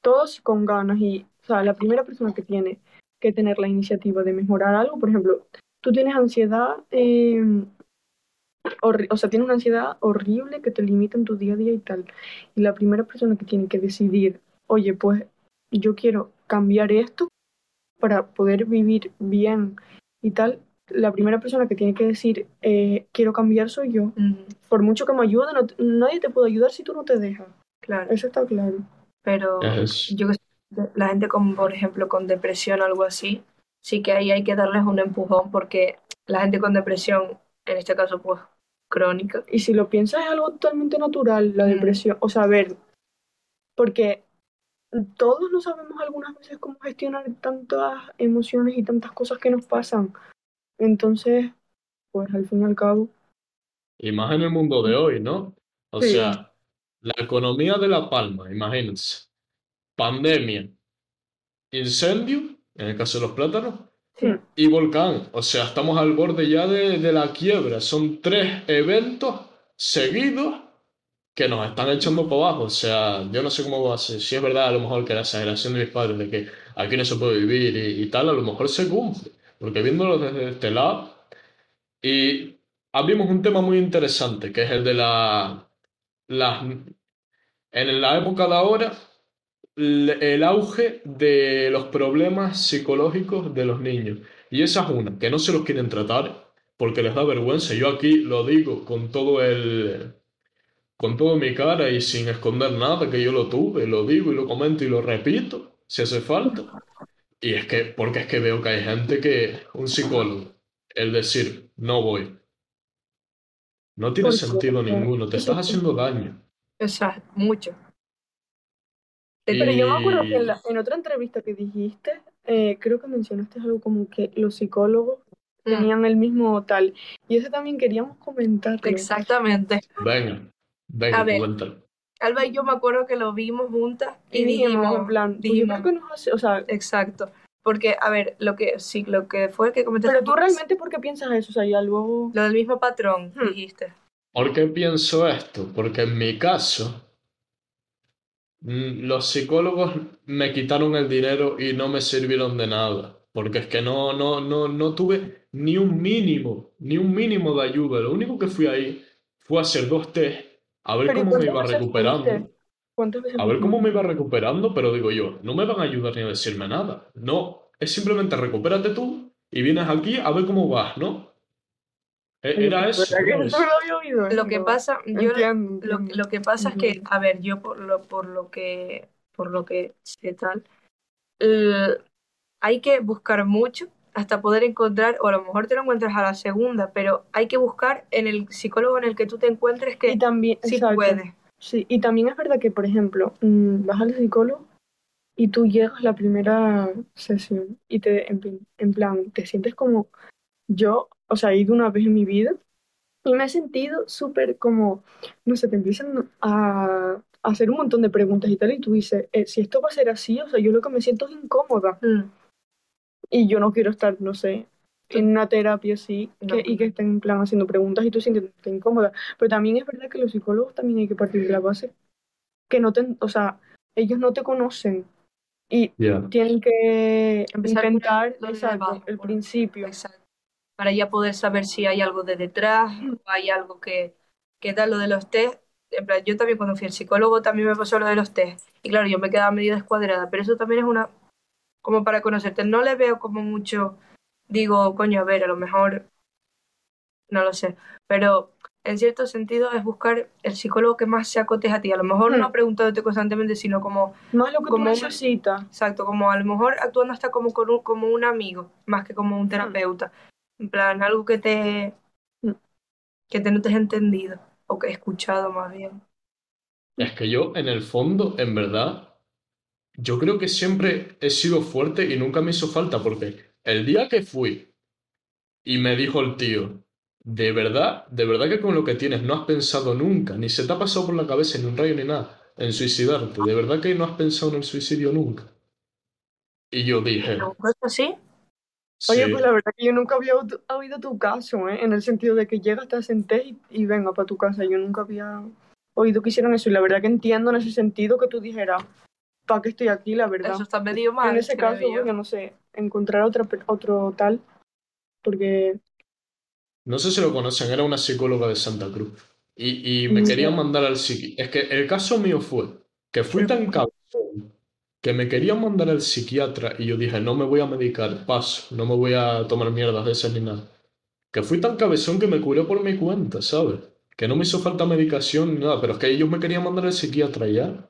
todos con ganas y, o sea, la primera persona que tiene que tener la iniciativa de mejorar algo, por ejemplo, tú tienes ansiedad, horri- o sea, tienes una ansiedad horrible que te limita en tu día a día y tal. Y la primera persona que tiene que decidir, oye, pues yo quiero cambiar esto para poder vivir bien y tal, la primera persona que tiene que decir, eh, quiero cambiar soy yo. Mm, Por mucho que me ayude, no nadie te puede ayudar si tú no te dejas. claro, Eso está claro. pero Es- yo que sé, la gente con, por ejemplo, con depresión o algo así, sí que ahí hay que darles un empujón porque la gente con depresión, en este caso, pues, crónica, Y si lo piensas, es algo totalmente natural, la Mm. depresión. O sea, a ver, porque todos no sabemos algunas veces cómo gestionar tantas emociones y tantas cosas que nos pasan. Entonces, pues al fin y al cabo, Y más en el mundo de hoy, ¿no? O Sí. sea, la economía de La Palma, imagínense. Pandemia, incendio, en el caso de los plátanos, Sí. Y volcán. O sea, estamos al borde ya de, de la quiebra. Son tres eventos seguidos que nos están echando para abajo. O sea, yo no sé cómo va a ser. Si es verdad, a lo mejor que la exageración de mis padres de que aquí no se puede vivir y, y tal, a lo mejor se cumple. Porque viéndolo desde este lado, y abrimos un tema muy interesante, que es el de la, las, en la época de ahora, el auge de los problemas psicológicos de los niños. Y esa es una, que no se los quieren tratar porque les da vergüenza. Yo aquí lo digo con todo el, con todo mi cara y sin esconder nada, que yo lo tuve, lo digo y lo comento y lo repito, si hace falta. Y es que, porque es que veo que hay gente que, un psicólogo, el decir, no voy, no tiene Porque- sentido ninguno, te estás haciendo daño. Exacto, mucho. Pero yo me acuerdo que en, la- en otra entrevista que dijiste, eh, creo que mencionaste algo como que los psicólogos Mm, tenían el mismo tal. Y eso también queríamos comentarlo. Exactamente. Venga, venga, A ver. Alba y yo me acuerdo que lo vimos juntas y, Y dijimos, dijimos, en plan, pues yo dijimos, creo que nos hace, o sea, exacto. Porque, a ver, lo que sí, lo que fue que comentaste pero tú realmente, ¿por qué piensas eso? O sea, ya luego... lo del mismo patrón, Hmm. dijiste. ¿Por qué pienso esto? Porque en mi caso, mm, los psicólogos me quitaron el dinero y no me sirvieron de nada. Porque es que no, no, no, no tuve ni un mínimo, ni un mínimo de ayuda. Lo único que fui ahí fue a hacer dos test, a ver Pero ¿y cómo me iba recuperando. A ver cómo me iba recuperando, pero digo yo, no me van a ayudar ni a decirme nada. No, es simplemente recupérate tú y vienes aquí a ver cómo vas, ¿no? E- Era eso. ¿Verdad que ¿sabes? no lo que pasa, yo lo, que pasa es que, a ver, yo por lo, por lo que, por lo que sé tal, l- hay que buscar mucho hasta poder encontrar, o a lo mejor te lo encuentras a la segunda, pero hay que buscar en el psicólogo en el que tú te encuentres que Y también, sí exacto. puede. Sí, y también es verdad que, por ejemplo, mm, vas al psicólogo y tú llegas la primera sesión y te, en, en plan, te sientes como yo, o sea, he ido una vez en mi vida y me he sentido súper como, no sé, te empiezan a, a hacer un montón de preguntas y tal, y tú dices, eh, si esto va a ser así, o sea, yo lo que me siento es incómoda Mm, y yo no quiero estar, no sé, en una terapia así No, que, y que no. estén en plan haciendo preguntas y tú sientes incómoda. Pero también es verdad que los psicólogos también hay que partir de la base que no te, o sea, ellos no te conocen y Ya. tienen que Empezar por intentar, exacto, el por- principio. exacto. Para ya poder saber si hay algo de detrás o hay algo que, que tal, lo de los test. En plan, yo también cuando fui al psicólogo también me pasó lo de los test. Y claro, yo me quedaba medio descuadrada, pero eso también es una, como para conocerte. No le veo como mucho, digo, coño, a ver, a lo mejor, no lo sé. Pero en cierto sentido, es buscar el psicólogo que más se acoteja a ti. A lo mejor no Mm. preguntándote constantemente, sino como, Más lo que tú necesitas. exacto, como a lo mejor actuando hasta como, con un, como un amigo, más que como un terapeuta. En plan, algo que te, Mm. que te no te has entendido, o que he escuchado más bien. Es que yo, en el fondo, en verdad, yo creo que siempre he sido fuerte y nunca me hizo falta, porque el día que fui y me dijo el tío, de verdad, de verdad que con lo que tienes no has pensado nunca, ni se te ha pasado por la cabeza ni un rayo ni nada, en suicidarte, de verdad que no has pensado en el suicidio nunca. Y yo dije, así, Oye, sí, pues la verdad que yo nunca había oído- oído tu caso, ¿eh? En el sentido de que llegas, te sentés y, y venga para tu casa. Yo nunca había oído que hicieran eso. Y la verdad que entiendo en ese sentido que tú dijeras, ¿para qué estoy aquí? La verdad. eso está medio mal. en ese caso, yo. bueno, no sé, encontrar otra, otro tal, porque No sé si lo conocen, era una psicóloga de Santa Cruz. Y, y me Mm, querían mandar al psiqui. Es que el caso mío fue que fui Sí. tan cabezón que me querían mandar al psiquiatra y yo dije, no me voy a medicar, paso, no me voy a tomar mierdas de esas ni nada. Que fui tan cabezón que me curé por mi cuenta, ¿sabes? Que no me hizo falta medicación ni nada, pero es que ellos me querían mandar al psiquiatra ya,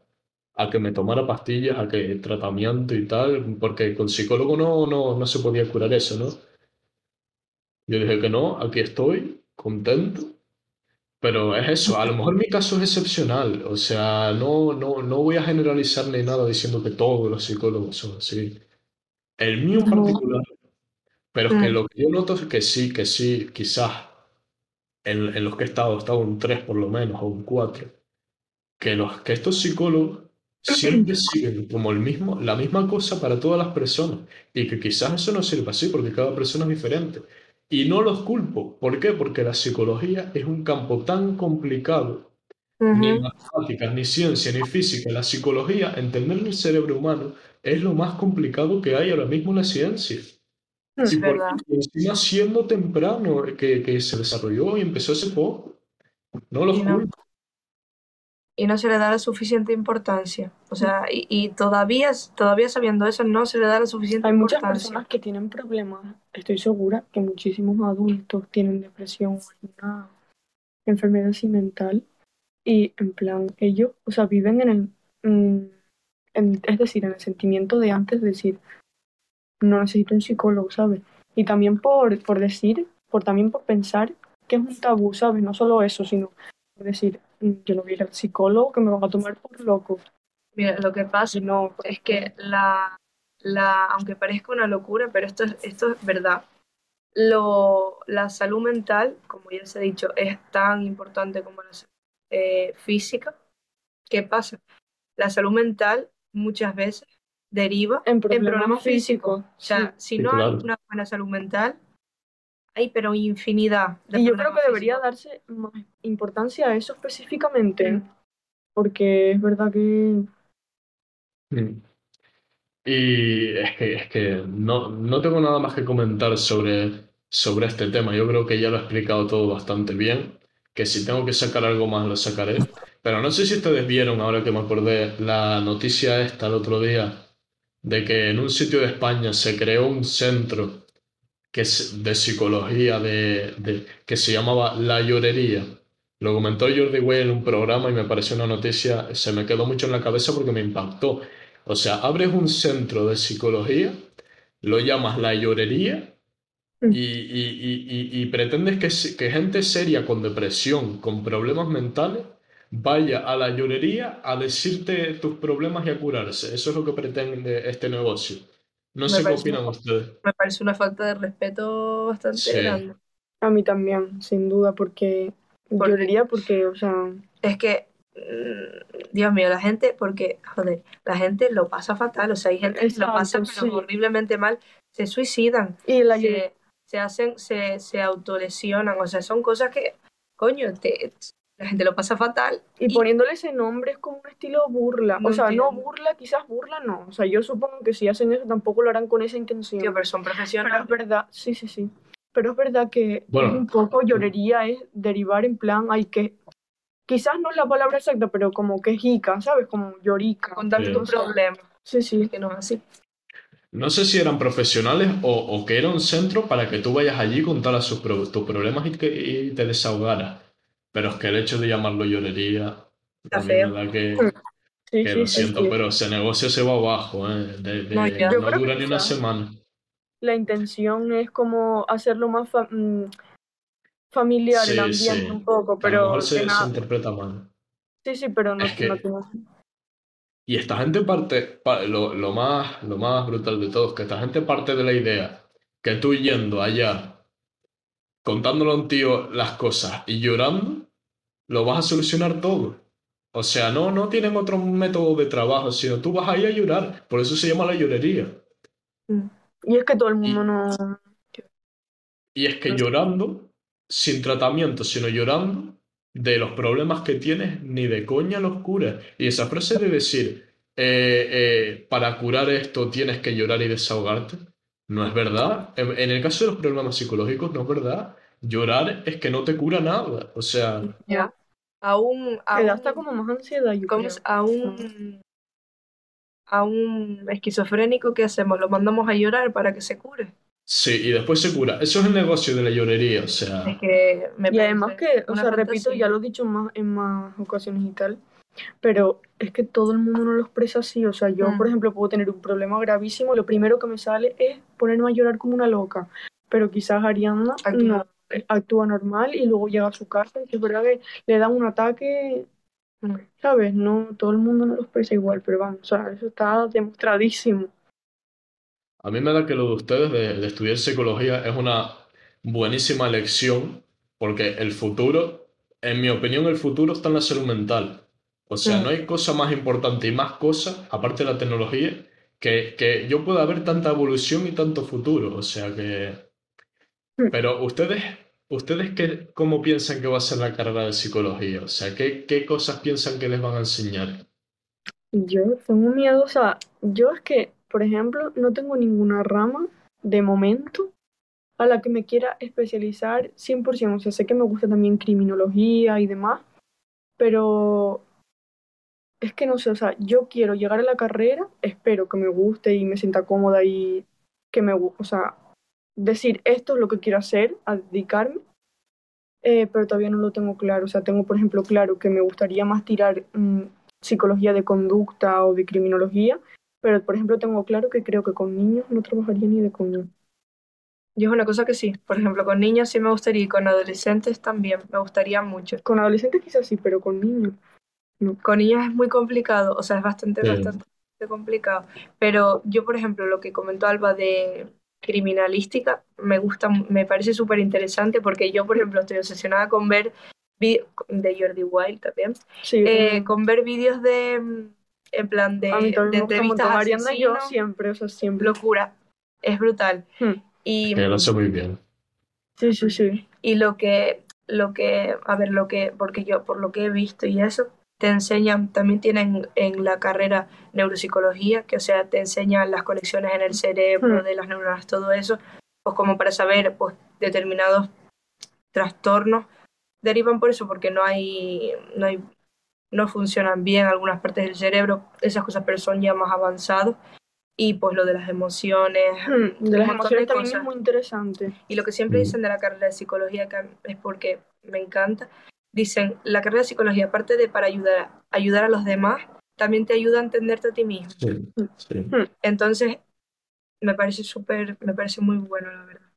a que me tomara pastillas, a que tratamiento y tal, porque con psicólogo no, no, no se podía curar eso, ¿no? Yo dije que no, aquí estoy, contento. Pero es eso, a lo mejor mi caso es excepcional, o sea, no, no, no voy a generalizar ni nada diciendo que todos los psicólogos son así. El mío en particular, pero es que Mm. lo que yo noto es que sí, que sí, quizás en, en los que he estado, he estado un 3 por lo menos, o un 4, que, los, que estos psicólogos siempre siguen como el mismo, la misma cosa para todas las personas, y que quizás eso no sirva así, porque cada persona es diferente. Y no los culpo. ¿Por qué? Porque la psicología es un campo tan complicado ni matemáticas, ni ciencia, ni física. La psicología, entender el cerebro humano, es lo más complicado que hay ahora mismo en la ciencia. Es Y por verdad. y encima siendo temprano que, que se desarrolló y empezó hace poco. No los no. culpo. Y no se le da la suficiente importancia. O sea, y, y todavía, todavía sabiendo eso, no se le da la suficiente hay muchas importancia. personas que tienen problemas. Estoy segura que muchísimos adultos tienen depresión o alguna enfermedad así mental. Y en plan, ellos, o sea, viven en el, mm, en- es decir, en el sentimiento de antes de decir, no necesito un psicólogo, ¿sabes? Y también por, por decir, por también por pensar que es un tabú, ¿sabes? No solo eso, sino por decir, "Mm, yo no voy a ir al psicólogo que me van a tomar por loco. Mira, lo que pasa no, es que la, la, aunque parezca una locura, pero esto es, esto es verdad. Lo, la salud mental, como ya les he dicho, es tan importante como la salud eh, física. ¿Qué pasa? La salud mental muchas veces deriva en en problemas, problemas físicos. físicos. O sea, si Sí, no claro. hay una buena salud mental, hay pero infinidad de. Y yo creo que debería físicos. darse más importancia a eso específicamente, Mm. porque es verdad que Mm. Y es que, es que no, no tengo nada más que comentar sobre, sobre este tema. Yo creo que ya lo he explicado todo bastante bien, que si tengo que sacar algo más lo sacaré. Pero no sé si ustedes vieron, ahora que me acordé, la noticia esta el otro día, de que en un sitio de España se creó un centro que es de psicología de, de- que se llamaba La Llorería. Lo comentó Jordi Way en un programa y me pareció una noticia, se me quedó mucho en la cabeza porque me impactó. O sea, abres un centro de psicología, lo llamas La Llorería Mm. y, y- y- y- pretendes que, que gente seria con depresión, con problemas mentales, vaya a la llorería a decirte tus problemas y a curarse. Eso es lo que pretende este negocio. No Me sé qué parece opinan una- ustedes. Me parece una falta de respeto bastante Sí. grande. a mí también, sin duda, porque ¿Por qué? lloraría porque, o sea, Es que, mm, Dios mío, la gente, porque, joder, la gente lo pasa fatal, o sea, hay gente que lo pasa pero horriblemente mal, se suicidan, y la se, se hacen, se, se autolesionan, o sea, son cosas que, coño, te, la gente lo pasa fatal. Y poniéndole ese nombre es como un estilo burla. No o sea, no burla, quizás burla no. O sea, yo supongo que si hacen eso tampoco lo harán con esa intención. Tío, pero son Pero profesionales. es verdad, sí, sí, sí. Pero es verdad que Bueno. un poco llorería, es derivar en plan, hay que. Quizás no es la palabra exacta, pero como quejica, ¿sabes? Como llorica. Contarte Sí. tus problemas, Sí, sí. que no es así. No sé si eran profesionales o, o que era un centro para que tú vayas allí y contaras sus tus problemas y, que, y te desahogaras. Pero es que el hecho de llamarlo llorería, Está a mí feo. me da que, Sí, que sí, lo sí, siento, sí. pero ese negocio se va abajo, ¿eh? De- de- No, dura ni una semana. La intención es como hacerlo más fa- mm, familiar el ambiente sí. un poco, A lo pero mejor se, interpreta mal. Sí, sí, pero no, Es que- no tiene Y esta gente parte, pa- lo, lo más, lo más brutal de todo es que esta gente parte de la idea que tú yendo allá, contándole a un tío las cosas y llorando, lo vas a solucionar todo. O sea, no, no tienen otro método de trabajo, sino tú vas ahí a llorar. Por eso se llama la llorería. Y es que todo el mundo Y- no. Y es que llorando, sin tratamiento, sino llorando, de los problemas que tienes, ni de coña los curas. Y esa frase de decir, eh, eh, para curar esto tienes que llorar y desahogarte, no es verdad. En, en el caso de los problemas psicológicos, no es verdad. Llorar es que no te cura nada. O sea, Ya. Aún, Que da aún, hasta como más ansiedad, yo ¿cómo creo. es? a un, a un esquizofrénico, ¿qué hacemos? Lo mandamos a llorar para que se cure. sí, y después se cura. Eso es el negocio de la llorería. O sea, Es que me Y además que, o sea, repito, ya lo he dicho más, en más ocasiones y tal, pero es que todo el mundo no lo expresa así. O sea, yo, Mm. por ejemplo, puedo tener un problema gravísimo y lo primero que me sale es ponerme a llorar como una loca. Pero quizás Ariana Actúa. no, actúa normal y luego llega a su casa y que es verdad que le da un ataque, Mm. ¿sabes? No, todo el mundo no lo expresa igual, pero vamos, o sea, eso está demostradísimo. A mí me da que lo de ustedes de, de estudiar psicología es una buenísima elección porque el futuro, en mi opinión, el futuro está en la salud mental. O sea, no hay cosa más importante y más cosas, aparte de la tecnología, que, que yo pueda ver tanta evolución y tanto futuro. O sea que... Mm. Pero ustedes, ¿ustedes qué, cómo piensan que va a ser la carrera de psicología? O sea, ¿qué, qué cosas piensan que les van a enseñar? Yo tengo miedo, o sea, yo es que, por ejemplo, no tengo ninguna rama de momento a la que me quiera especializar 100%. O sea, sé que me gusta también criminología y demás, pero es que no sé, o sea, yo quiero llegar a la carrera, espero que me guste y me sienta cómoda y que me guste, o sea, decir esto es lo que quiero hacer, a dedicarme, eh, pero todavía no lo tengo claro. O sea, tengo, por ejemplo, claro que me gustaría más tirar mm, psicología de conducta o de criminología, pero, por ejemplo, tengo claro que creo que con niños no trabajaría ni de coño. Yo es una cosa que sí. Por ejemplo, con niños sí me gustaría y con adolescentes también. Me gustaría mucho. Con adolescentes quizás sí, pero con niños. Con niños es muy complicado, o sea, es bastante, Sí. bastante complicado. Pero yo, por ejemplo, lo que comentó Alba de criminalística, me gusta, me parece súper interesante porque yo, por ejemplo, estoy obsesionada con ver de Jordi Wild también, Sí, eh, con ver vídeos de, en plan de, a mí también de entrevistas a Ariana y yo siempre, o sea, siempre. locura, es brutal. Hmm. Y, Que lo sé muy bien. Sí, sí, sí. y lo que, lo que, a ver, lo que, porque yo, por lo que he visto y eso, te enseñan, también tienen en la carrera neuropsicología, que o sea, te enseñan las conexiones en el cerebro, Hmm. de las neuronas, todo eso, pues como para saber, pues, determinados trastornos derivan por eso, porque no hay, no hay, no funcionan bien algunas partes del cerebro, esas cosas, pero son ya más avanzados. Y pues lo de las emociones, Hmm, De las emociones también es muy interesante. Y lo que siempre Mm. dicen de la carrera de psicología, que es porque me encanta, dicen, la carrera de psicología, aparte de para ayudar, ayudar a los demás, también te ayuda a entenderte a ti mismo. Sí, sí. Entonces, me parece súper, me parece muy bueno, la verdad.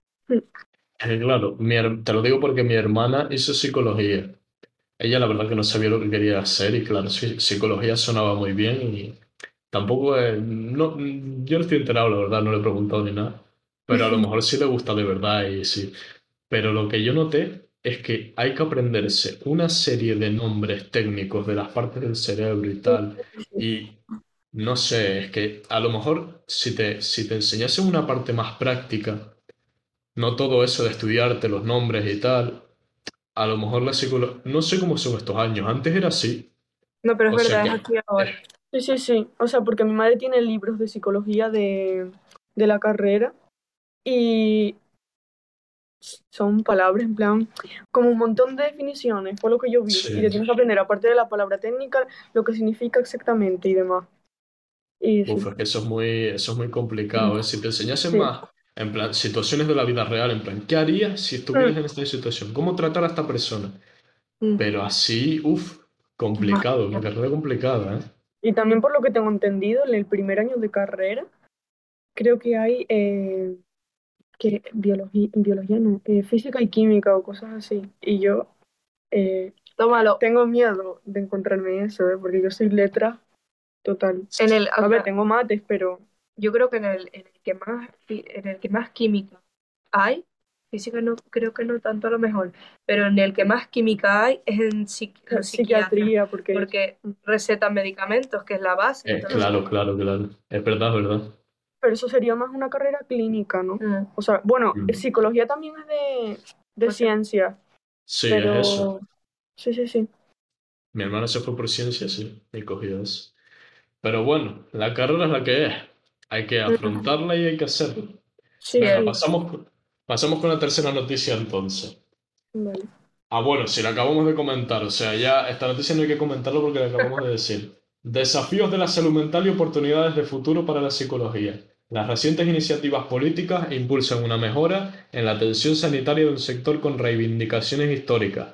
Que claro, mi te lo digo porque mi hermana hizo psicología. Ella la verdad que no sabía lo que quería hacer y claro, sí, psicología sonaba muy bien y tampoco es- no, yo no estoy enterado, la verdad, no le he preguntado ni nada, pero a lo mejor sí le gusta de verdad y sí. Pero lo que yo noté es que hay que aprenderse una serie de nombres técnicos de las partes del cerebro y tal y no sé, es que a lo mejor si te, si te enseñasen una parte más práctica, no todo eso de estudiarte los nombres y tal, a lo mejor la psicología, no sé cómo son estos años, antes era así. No, pero es O verdad, es que- así ahora. Sí, sí, sí. O sea, porque mi madre tiene libros de psicología de, de la carrera y son palabras en plan, como un montón de definiciones, fue lo que yo vi. Sí. Y te tienes que aprender, aparte de la palabra técnica, lo que significa exactamente y demás. Y sí. Uf, es que eso es muy, eso es muy complicado, ¿eh? Si te enseñasen Sí. más, en plan, situaciones de la vida real, en plan, ¿qué harías si estuvieras Mm. en esta situación? ¿Cómo tratar a esta persona? Mm. Pero así, uff, complicado, una carrera complicada, ¿eh? Y también por lo que tengo entendido, en el primer año de carrera, creo que hay eh, que biología, biología no, eh, física y química o cosas así. Y yo eh, Tómalo. tengo miedo de encontrarme eso, ¿eh? porque yo soy letra total. En el, A ver, tengo mates, pero yo creo que en el, en el que más en el que más química hay, física no creo que no tanto a lo mejor, pero en el que más química hay es en psiqui- en psiquiatría, porque porque recetan medicamentos, que es la base. Eh, entonces- claro, claro, claro. Es verdad, es verdad. Pero eso sería más una carrera clínica, ¿no? Mm. O sea, bueno, Mm. psicología también es de, de Pues ciencia, Sí, pero es eso. sí, sí, sí. Mi hermana se fue por ciencia, sí, y cogió eso. Pero bueno, la carrera es la que es. Hay que afrontarla y hay que hacerlo. Sí, Venga, sí. pasamos, con- pasamos con la tercera noticia entonces. Vale. Ah, bueno, si la acabamos de comentar, o sea, ya esta noticia no hay que comentarlo porque la acabamos de decir. Desafíos de la salud mental y oportunidades de futuro para la psicología. Las recientes iniciativas políticas impulsan una mejora en la atención sanitaria de un sector con reivindicaciones históricas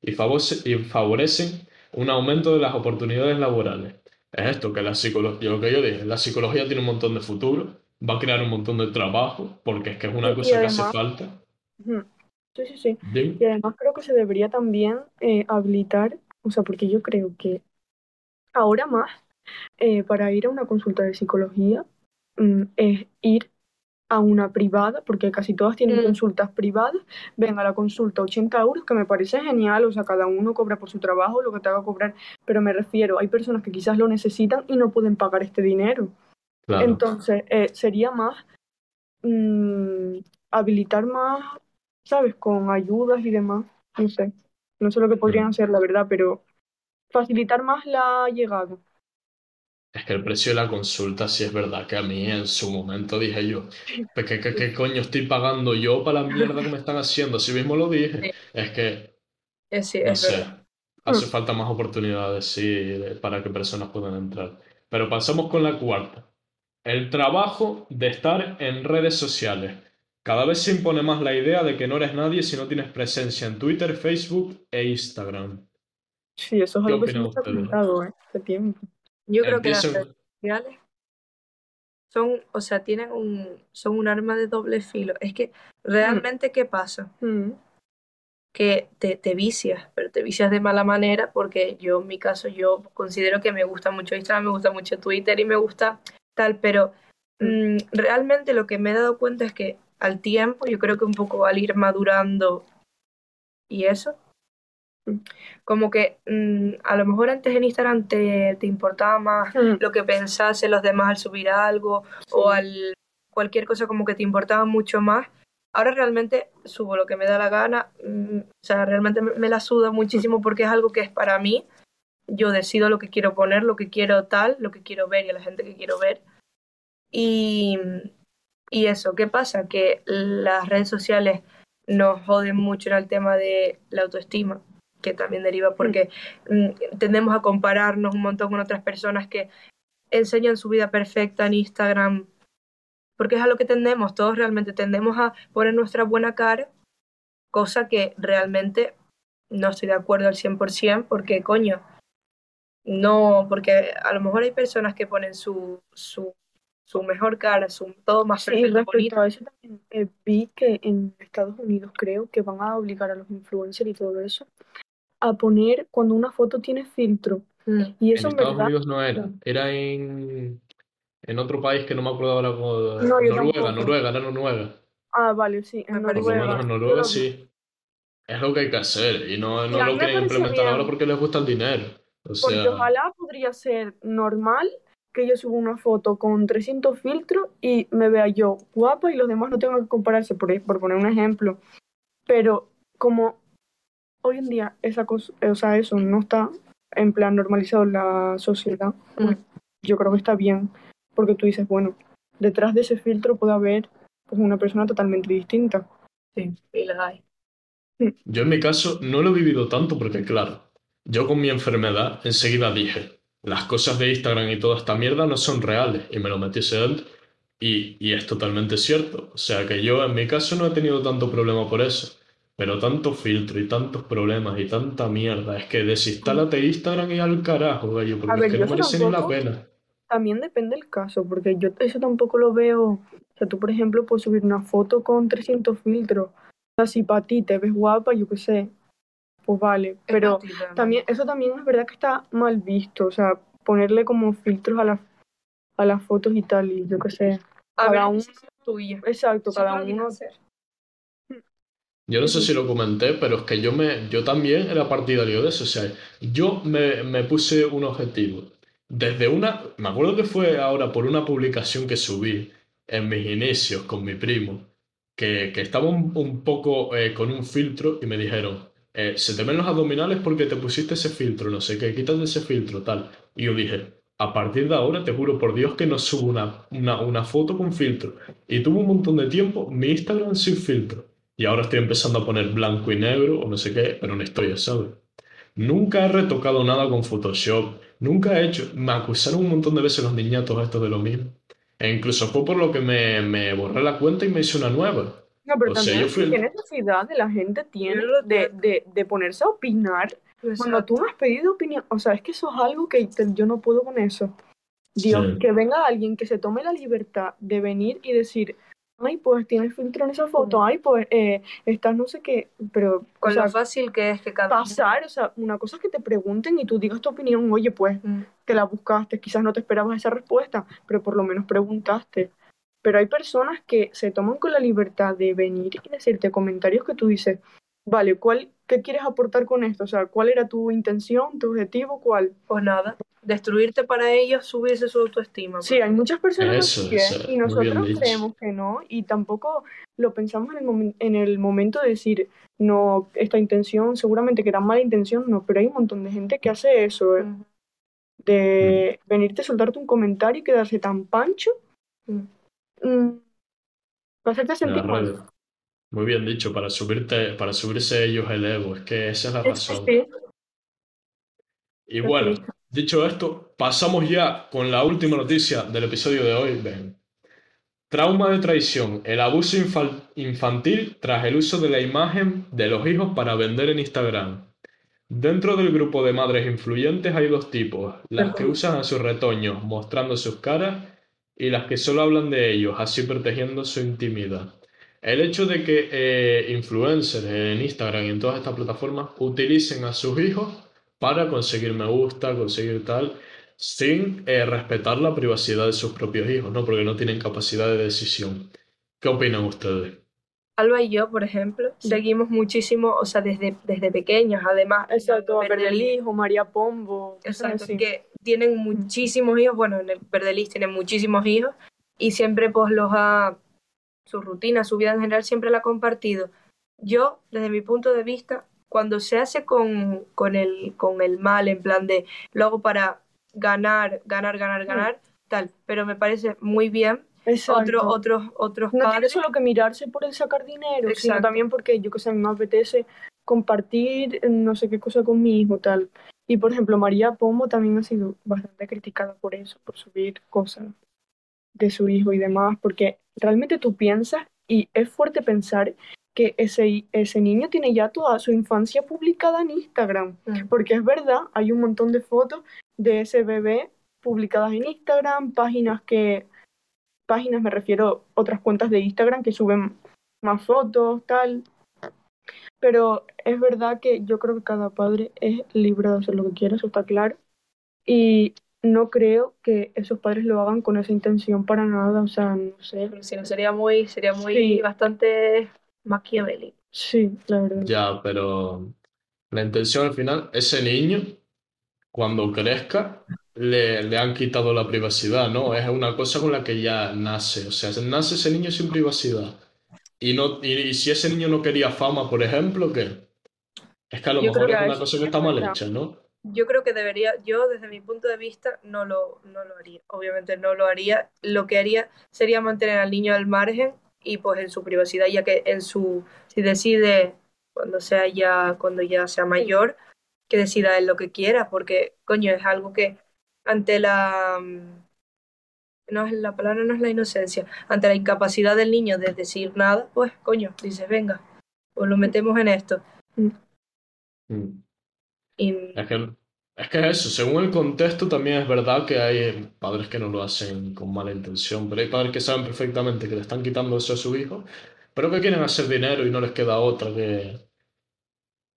y, favorecen un aumento de las oportunidades laborales. Es esto, que la psicología, lo que yo dije, la psicología tiene un montón de futuro, va a crear un montón de trabajo, porque es que es una Y cosa que hace además- falta. Sí, sí, sí. Dime. Y además creo que se debería también eh, habilitar, o sea, porque yo creo que ahora más, eh, para ir a una consulta de psicología, mm, es ir a una privada, porque casi todas tienen Mm. consultas privadas. Venga, la consulta 80 euros, que me parece genial, o sea, cada uno cobra por su trabajo lo que te haga cobrar, pero me refiero, hay personas que quizás lo necesitan y no pueden pagar este dinero. Claro. Entonces, eh, sería más mm, habilitar más, ¿sabes? Con ayudas y demás. No sé. No sé lo que podrían Mm. hacer, la verdad, pero facilitar más la llegada. Es que el precio de la consulta sí es verdad que a mí en su momento dije yo, "¿Pero ¿qué, qué, qué coño estoy pagando yo para la mierda que me están haciendo? Así mismo lo dije. Sí. Es que, Eh, sí, no es sé, verdad. hace falta más oportunidades, sí, para que personas puedan entrar. Pero pasamos con la cuarta. El trabajo de estar en redes sociales. Cada vez se impone más la idea de que no eres nadie si no tienes presencia en Twitter, Facebook e Instagram. Sí, eso es ¿Qué algo que se ha comentado, ¿eh? Hace tiempo. Yo creo que las redes sociales son, o sea, tienen un, son un arma de doble filo. Es que realmente, ¿qué pasa? Mm, que te, te vicias, pero te vicias de mala manera porque yo en mi caso yo considero que me gusta mucho Instagram, me gusta mucho Twitter y me gusta tal, pero mm, realmente lo que me he dado cuenta es que al tiempo, yo creo que un poco al ir madurando y eso, como que mm, a lo mejor antes en Instagram te, te importaba más mm, lo que pensasen los demás al subir algo o al cualquier cosa como que te importaba mucho más. Ahora realmente subo lo que me da la gana, mm, o sea, realmente me, me la suda muchísimo porque es algo que es para mí. Yo decido lo que quiero poner, lo que quiero tal, lo que quiero ver y a la gente que quiero ver. Y, y eso, ¿qué pasa? Que las redes sociales nos joden mucho en el tema de la autoestima, que también deriva porque mm, tendemos a compararnos un montón con otras personas que enseñan su vida perfecta en Instagram, porque es a lo que tendemos, todos realmente tendemos a poner nuestra buena cara, cosa que realmente no estoy de acuerdo al 100%, porque coño, no, porque a lo mejor hay personas que ponen su, su, su mejor cara, su todo más Sí, perfecto, respecto bonito. a eso también eh, vi que en Estados Unidos creo que van a obligar a los influencers y todo eso a poner cuando una foto tiene filtro. Mm. Y eso en Estados verdad, Unidos no era, era en, en otro país que no me acuerdo ahora cómo- No, Noruega. Noruega, era Noruega. ah, vale, sí, en Noruega. menos en Noruega sí. Es lo que hay que hacer y no, no lo quieren implementar bien. ahora porque les gusta el dinero. O Porque sea, ojalá podría ser normal que yo suba una foto con 300 filtros y me vea yo guapa y los demás no tengan que compararse, por, por poner un ejemplo. Pero como hoy en día esa cosa, o sea, eso no está en plan normalizado en la sociedad, pues Mm. yo creo que está bien, porque tú dices, bueno, detrás de ese filtro puede haber pues, una persona totalmente distinta. Sí, y las hay. yo en mi caso no lo he vivido tanto porque claro, yo con mi enfermedad enseguida dije, las cosas de Instagram y toda esta mierda no son reales y me lo metí ese dentro. Y, y es totalmente cierto. O sea que yo en mi caso no he tenido tanto problema por eso. Pero tanto filtro y tantos problemas y tanta mierda. Es que desinstálate Instagram y al carajo, gallo, porque es ver, que yo no merece ni la pena. también depende del caso, porque yo eso tampoco lo veo. O sea, tú, por ejemplo, puedes subir una foto con 300 filtros. O sea, si para ti te ves guapa, yo qué sé, pues vale. Es Pero también, eso también es verdad que está mal visto. O sea, ponerle como filtros a las, a las fotos y tal, y yo qué sé. A ver, cada es uno- tuya. Exacto, cada uno. que hacer. Yo no sé si lo comenté, pero es que yo, me, yo también era partidario de eso. O sea, yo me, me puse un objetivo. Desde una, me acuerdo que fue ahora por una publicación que subí en mis inicios con mi primo, que, que estaba un, un poco eh, con un filtro y me dijeron, eh, se te ven los abdominales porque te pusiste ese filtro, no sé qué, quítate ese filtro, tal. Y yo dije, a partir de ahora te juro por Dios que no subo una, una, una foto con filtro. Y tuve un montón de tiempo mi Instagram sin filtro. Y ahora estoy empezando a poner blanco y negro o no sé qué, pero no estoy, ¿sabes? Nunca he retocado nada con Photoshop. Nunca he hecho. Me acusaron un montón de veces los niñatos estos de lo mismo. E incluso fue por lo que me, me borré la cuenta y me hice una nueva. No, pero O sea, también yo fui el- qué necesidad de la gente tiene de, de, de ponerse a opinar cuando Exacto. tú no has pedido opinión. O sea, es que eso es algo que te- yo no puedo con eso. Dios, Sí. que venga alguien que se tome la libertad de venir y decir, ay, pues tienes filtro en esa foto, ay, pues eh, estás no sé qué, pero, o Con sea, lo fácil que es que cada pasar, o sea, una cosa es que te pregunten y tú digas tu opinión, oye, pues Mm. que la buscaste, quizás no te esperabas esa respuesta, pero por lo menos preguntaste. Pero hay personas que se toman con la libertad de venir y decirte comentarios que tú dices, vale, ¿cuál, qué quieres aportar con esto? O sea, ¿cuál era tu intención, tu objetivo, cuál? Pues nada, destruirte para ellos, subirse su autoestima. Sí, hay muchas personas Eso, así, ¿eh? eso, y nosotros creemos que no, y tampoco lo pensamos en el, momen- en el momento de decir, no, esta intención, seguramente que era mala intención, no, pero hay un montón de gente que hace eso, ¿eh? Mm. de venirte a soltarte un comentario y quedarse tan pancho Mm. mm, para hacerte En sentir mal. Muy bien dicho, para subirte, para subirse ellos el ego. Es que esa es la razón. sí, Y bueno, dicho esto, pasamos ya con la última noticia del episodio de hoy. Trauma de traición, el abuso infal- infantil tras el uso de la imagen de los hijos para vender en Instagram. Dentro del grupo de madres influyentes hay dos tipos, las que usan a sus retoños mostrando sus caras y las que solo hablan de ellos, así protegiendo su intimidad. El hecho de que eh, influencers en Instagram y en todas estas plataformas utilicen a sus hijos para conseguir me gusta, conseguir tal, sin eh, respetar la privacidad de sus propios hijos, ¿no? Porque no tienen capacidad de decisión. ¿Qué opinan ustedes? Alba y yo, por ejemplo, seguimos muchísimo, o sea, desde, desde pequeños, además. Exacto, a Verdelis, Hijo, María Pombo, Exacto, así. que tienen muchísimos hijos, bueno, en el Verdelis tienen muchísimos hijos y siempre pues los ha, su rutina, su vida en general siempre la ha compartido. Yo, desde mi punto de vista, cuando se hace con, con, el, con el mal, en plan de lo hago para ganar, ganar, ganar, ganar, tal, pero me parece muy bien. Exacto. Otro, otros, otros No tiene padres, solo que mirarse por el sacar dinero, sino Exacto. también porque yo que sé, me apetece compartir eh, no sé qué cosa con mi hijo, tal. Y por ejemplo, María Pombo también ha sido bastante criticada por eso, por subir cosas de su hijo y demás, porque realmente tú piensas, y es fuerte pensar que ese, ese niño tiene ya toda su infancia publicada en Instagram. Mm. Porque es verdad, hay un montón de fotos de ese bebé publicadas en Instagram, páginas que, páginas me refiero, otras cuentas de Instagram que suben más fotos, tal. Pero es verdad que yo creo que cada padre es libre de hacer lo que quiera, eso está claro. Y no creo que esos padres lo hagan con esa intención para nada, o sea, no sé. si no sería muy, sería muy Sí. bastante maquiavélico. Sí, la verdad. Ya, pero la intención al final, ese niño, cuando crezca, le, le han quitado la privacidad, ¿no? Es una cosa con la que ya nace, o sea, nace ese niño sin privacidad. Y, no, y, y si ese niño no quería fama, por ejemplo, ¿qué? Es que a lo Yo mejor es una cosa que es está mal hecha, ¿no? Yo creo que debería, yo desde mi punto de vista no lo, no lo haría. Obviamente no lo haría. Lo que haría sería mantener al niño al margen y pues en su privacidad, ya que en su, si decide cuando sea ya, cuando ya sea mayor, que decida él lo que quiera, porque coño, es algo que ante la mm, no es la palabra no es la inocencia, ante la incapacidad del niño de decir nada, pues coño, dices, venga, Pues lo metemos en esto. Mm. Es que, es que eso, según el contexto también es verdad que hay padres que no lo hacen con mala intención, pero hay padres que saben perfectamente que le están quitando eso a su hijo, pero que quieren hacer dinero y no les queda otra que...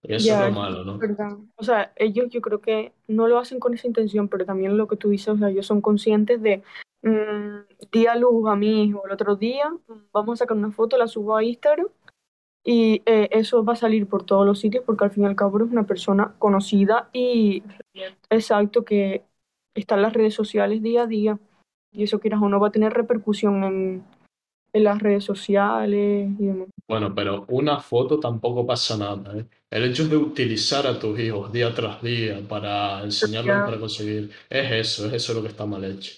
Y eso Ya, es lo malo, ¿no? ¿verdad? O sea, ellos yo creo que no lo hacen con esa intención, pero también lo que tú dices, o sea, ellos son conscientes de, mm, di a luz a mi hijo el otro día, mm, vamos a sacar una foto, la subo a Instagram y eh, eso va a salir por todos los sitios porque al fin y al cabo es una persona conocida y exacto que está en las redes sociales día a día y eso quieras o no va a tener repercusión en, en las redes sociales y demás. Bueno, pero una foto tampoco pasa nada, ¿eh? El hecho de utilizar a tus hijos día tras día para enseñarles Ya. para conseguir, es eso, es eso lo que está mal hecho.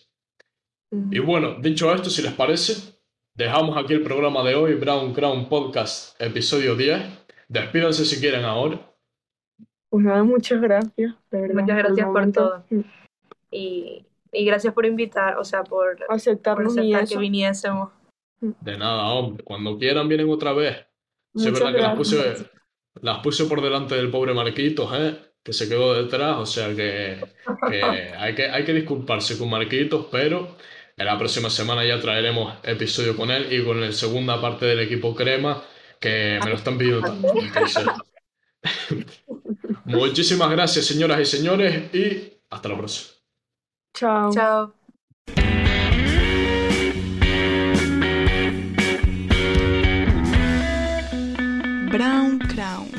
Y bueno, dicho esto, si les parece, dejamos aquí el programa de hoy, Brown Crown Podcast, episodio 10. Despídanse si quieren ahora. Pues nada, muchas gracias, de verdad. Muchas gracias por momento. todo. Y, y gracias por invitar, o sea, por, por Aceptarnos y aceptar que viniésemos. De nada, hombre. Cuando quieran vienen otra vez. Sí, es verdad que las puse, las puse por delante del pobre Marquitos, ¿eh? Que se quedó detrás, o sea que, que hay que hay que disculparse con Marquitos, pero en la próxima semana ya traeremos episodio con él y con la segunda parte del equipo Crema, que me lo están pidiendo tanto. Muchísimas gracias, señoras y señores, y hasta la próxima. Chao. Chao. Brown Crown.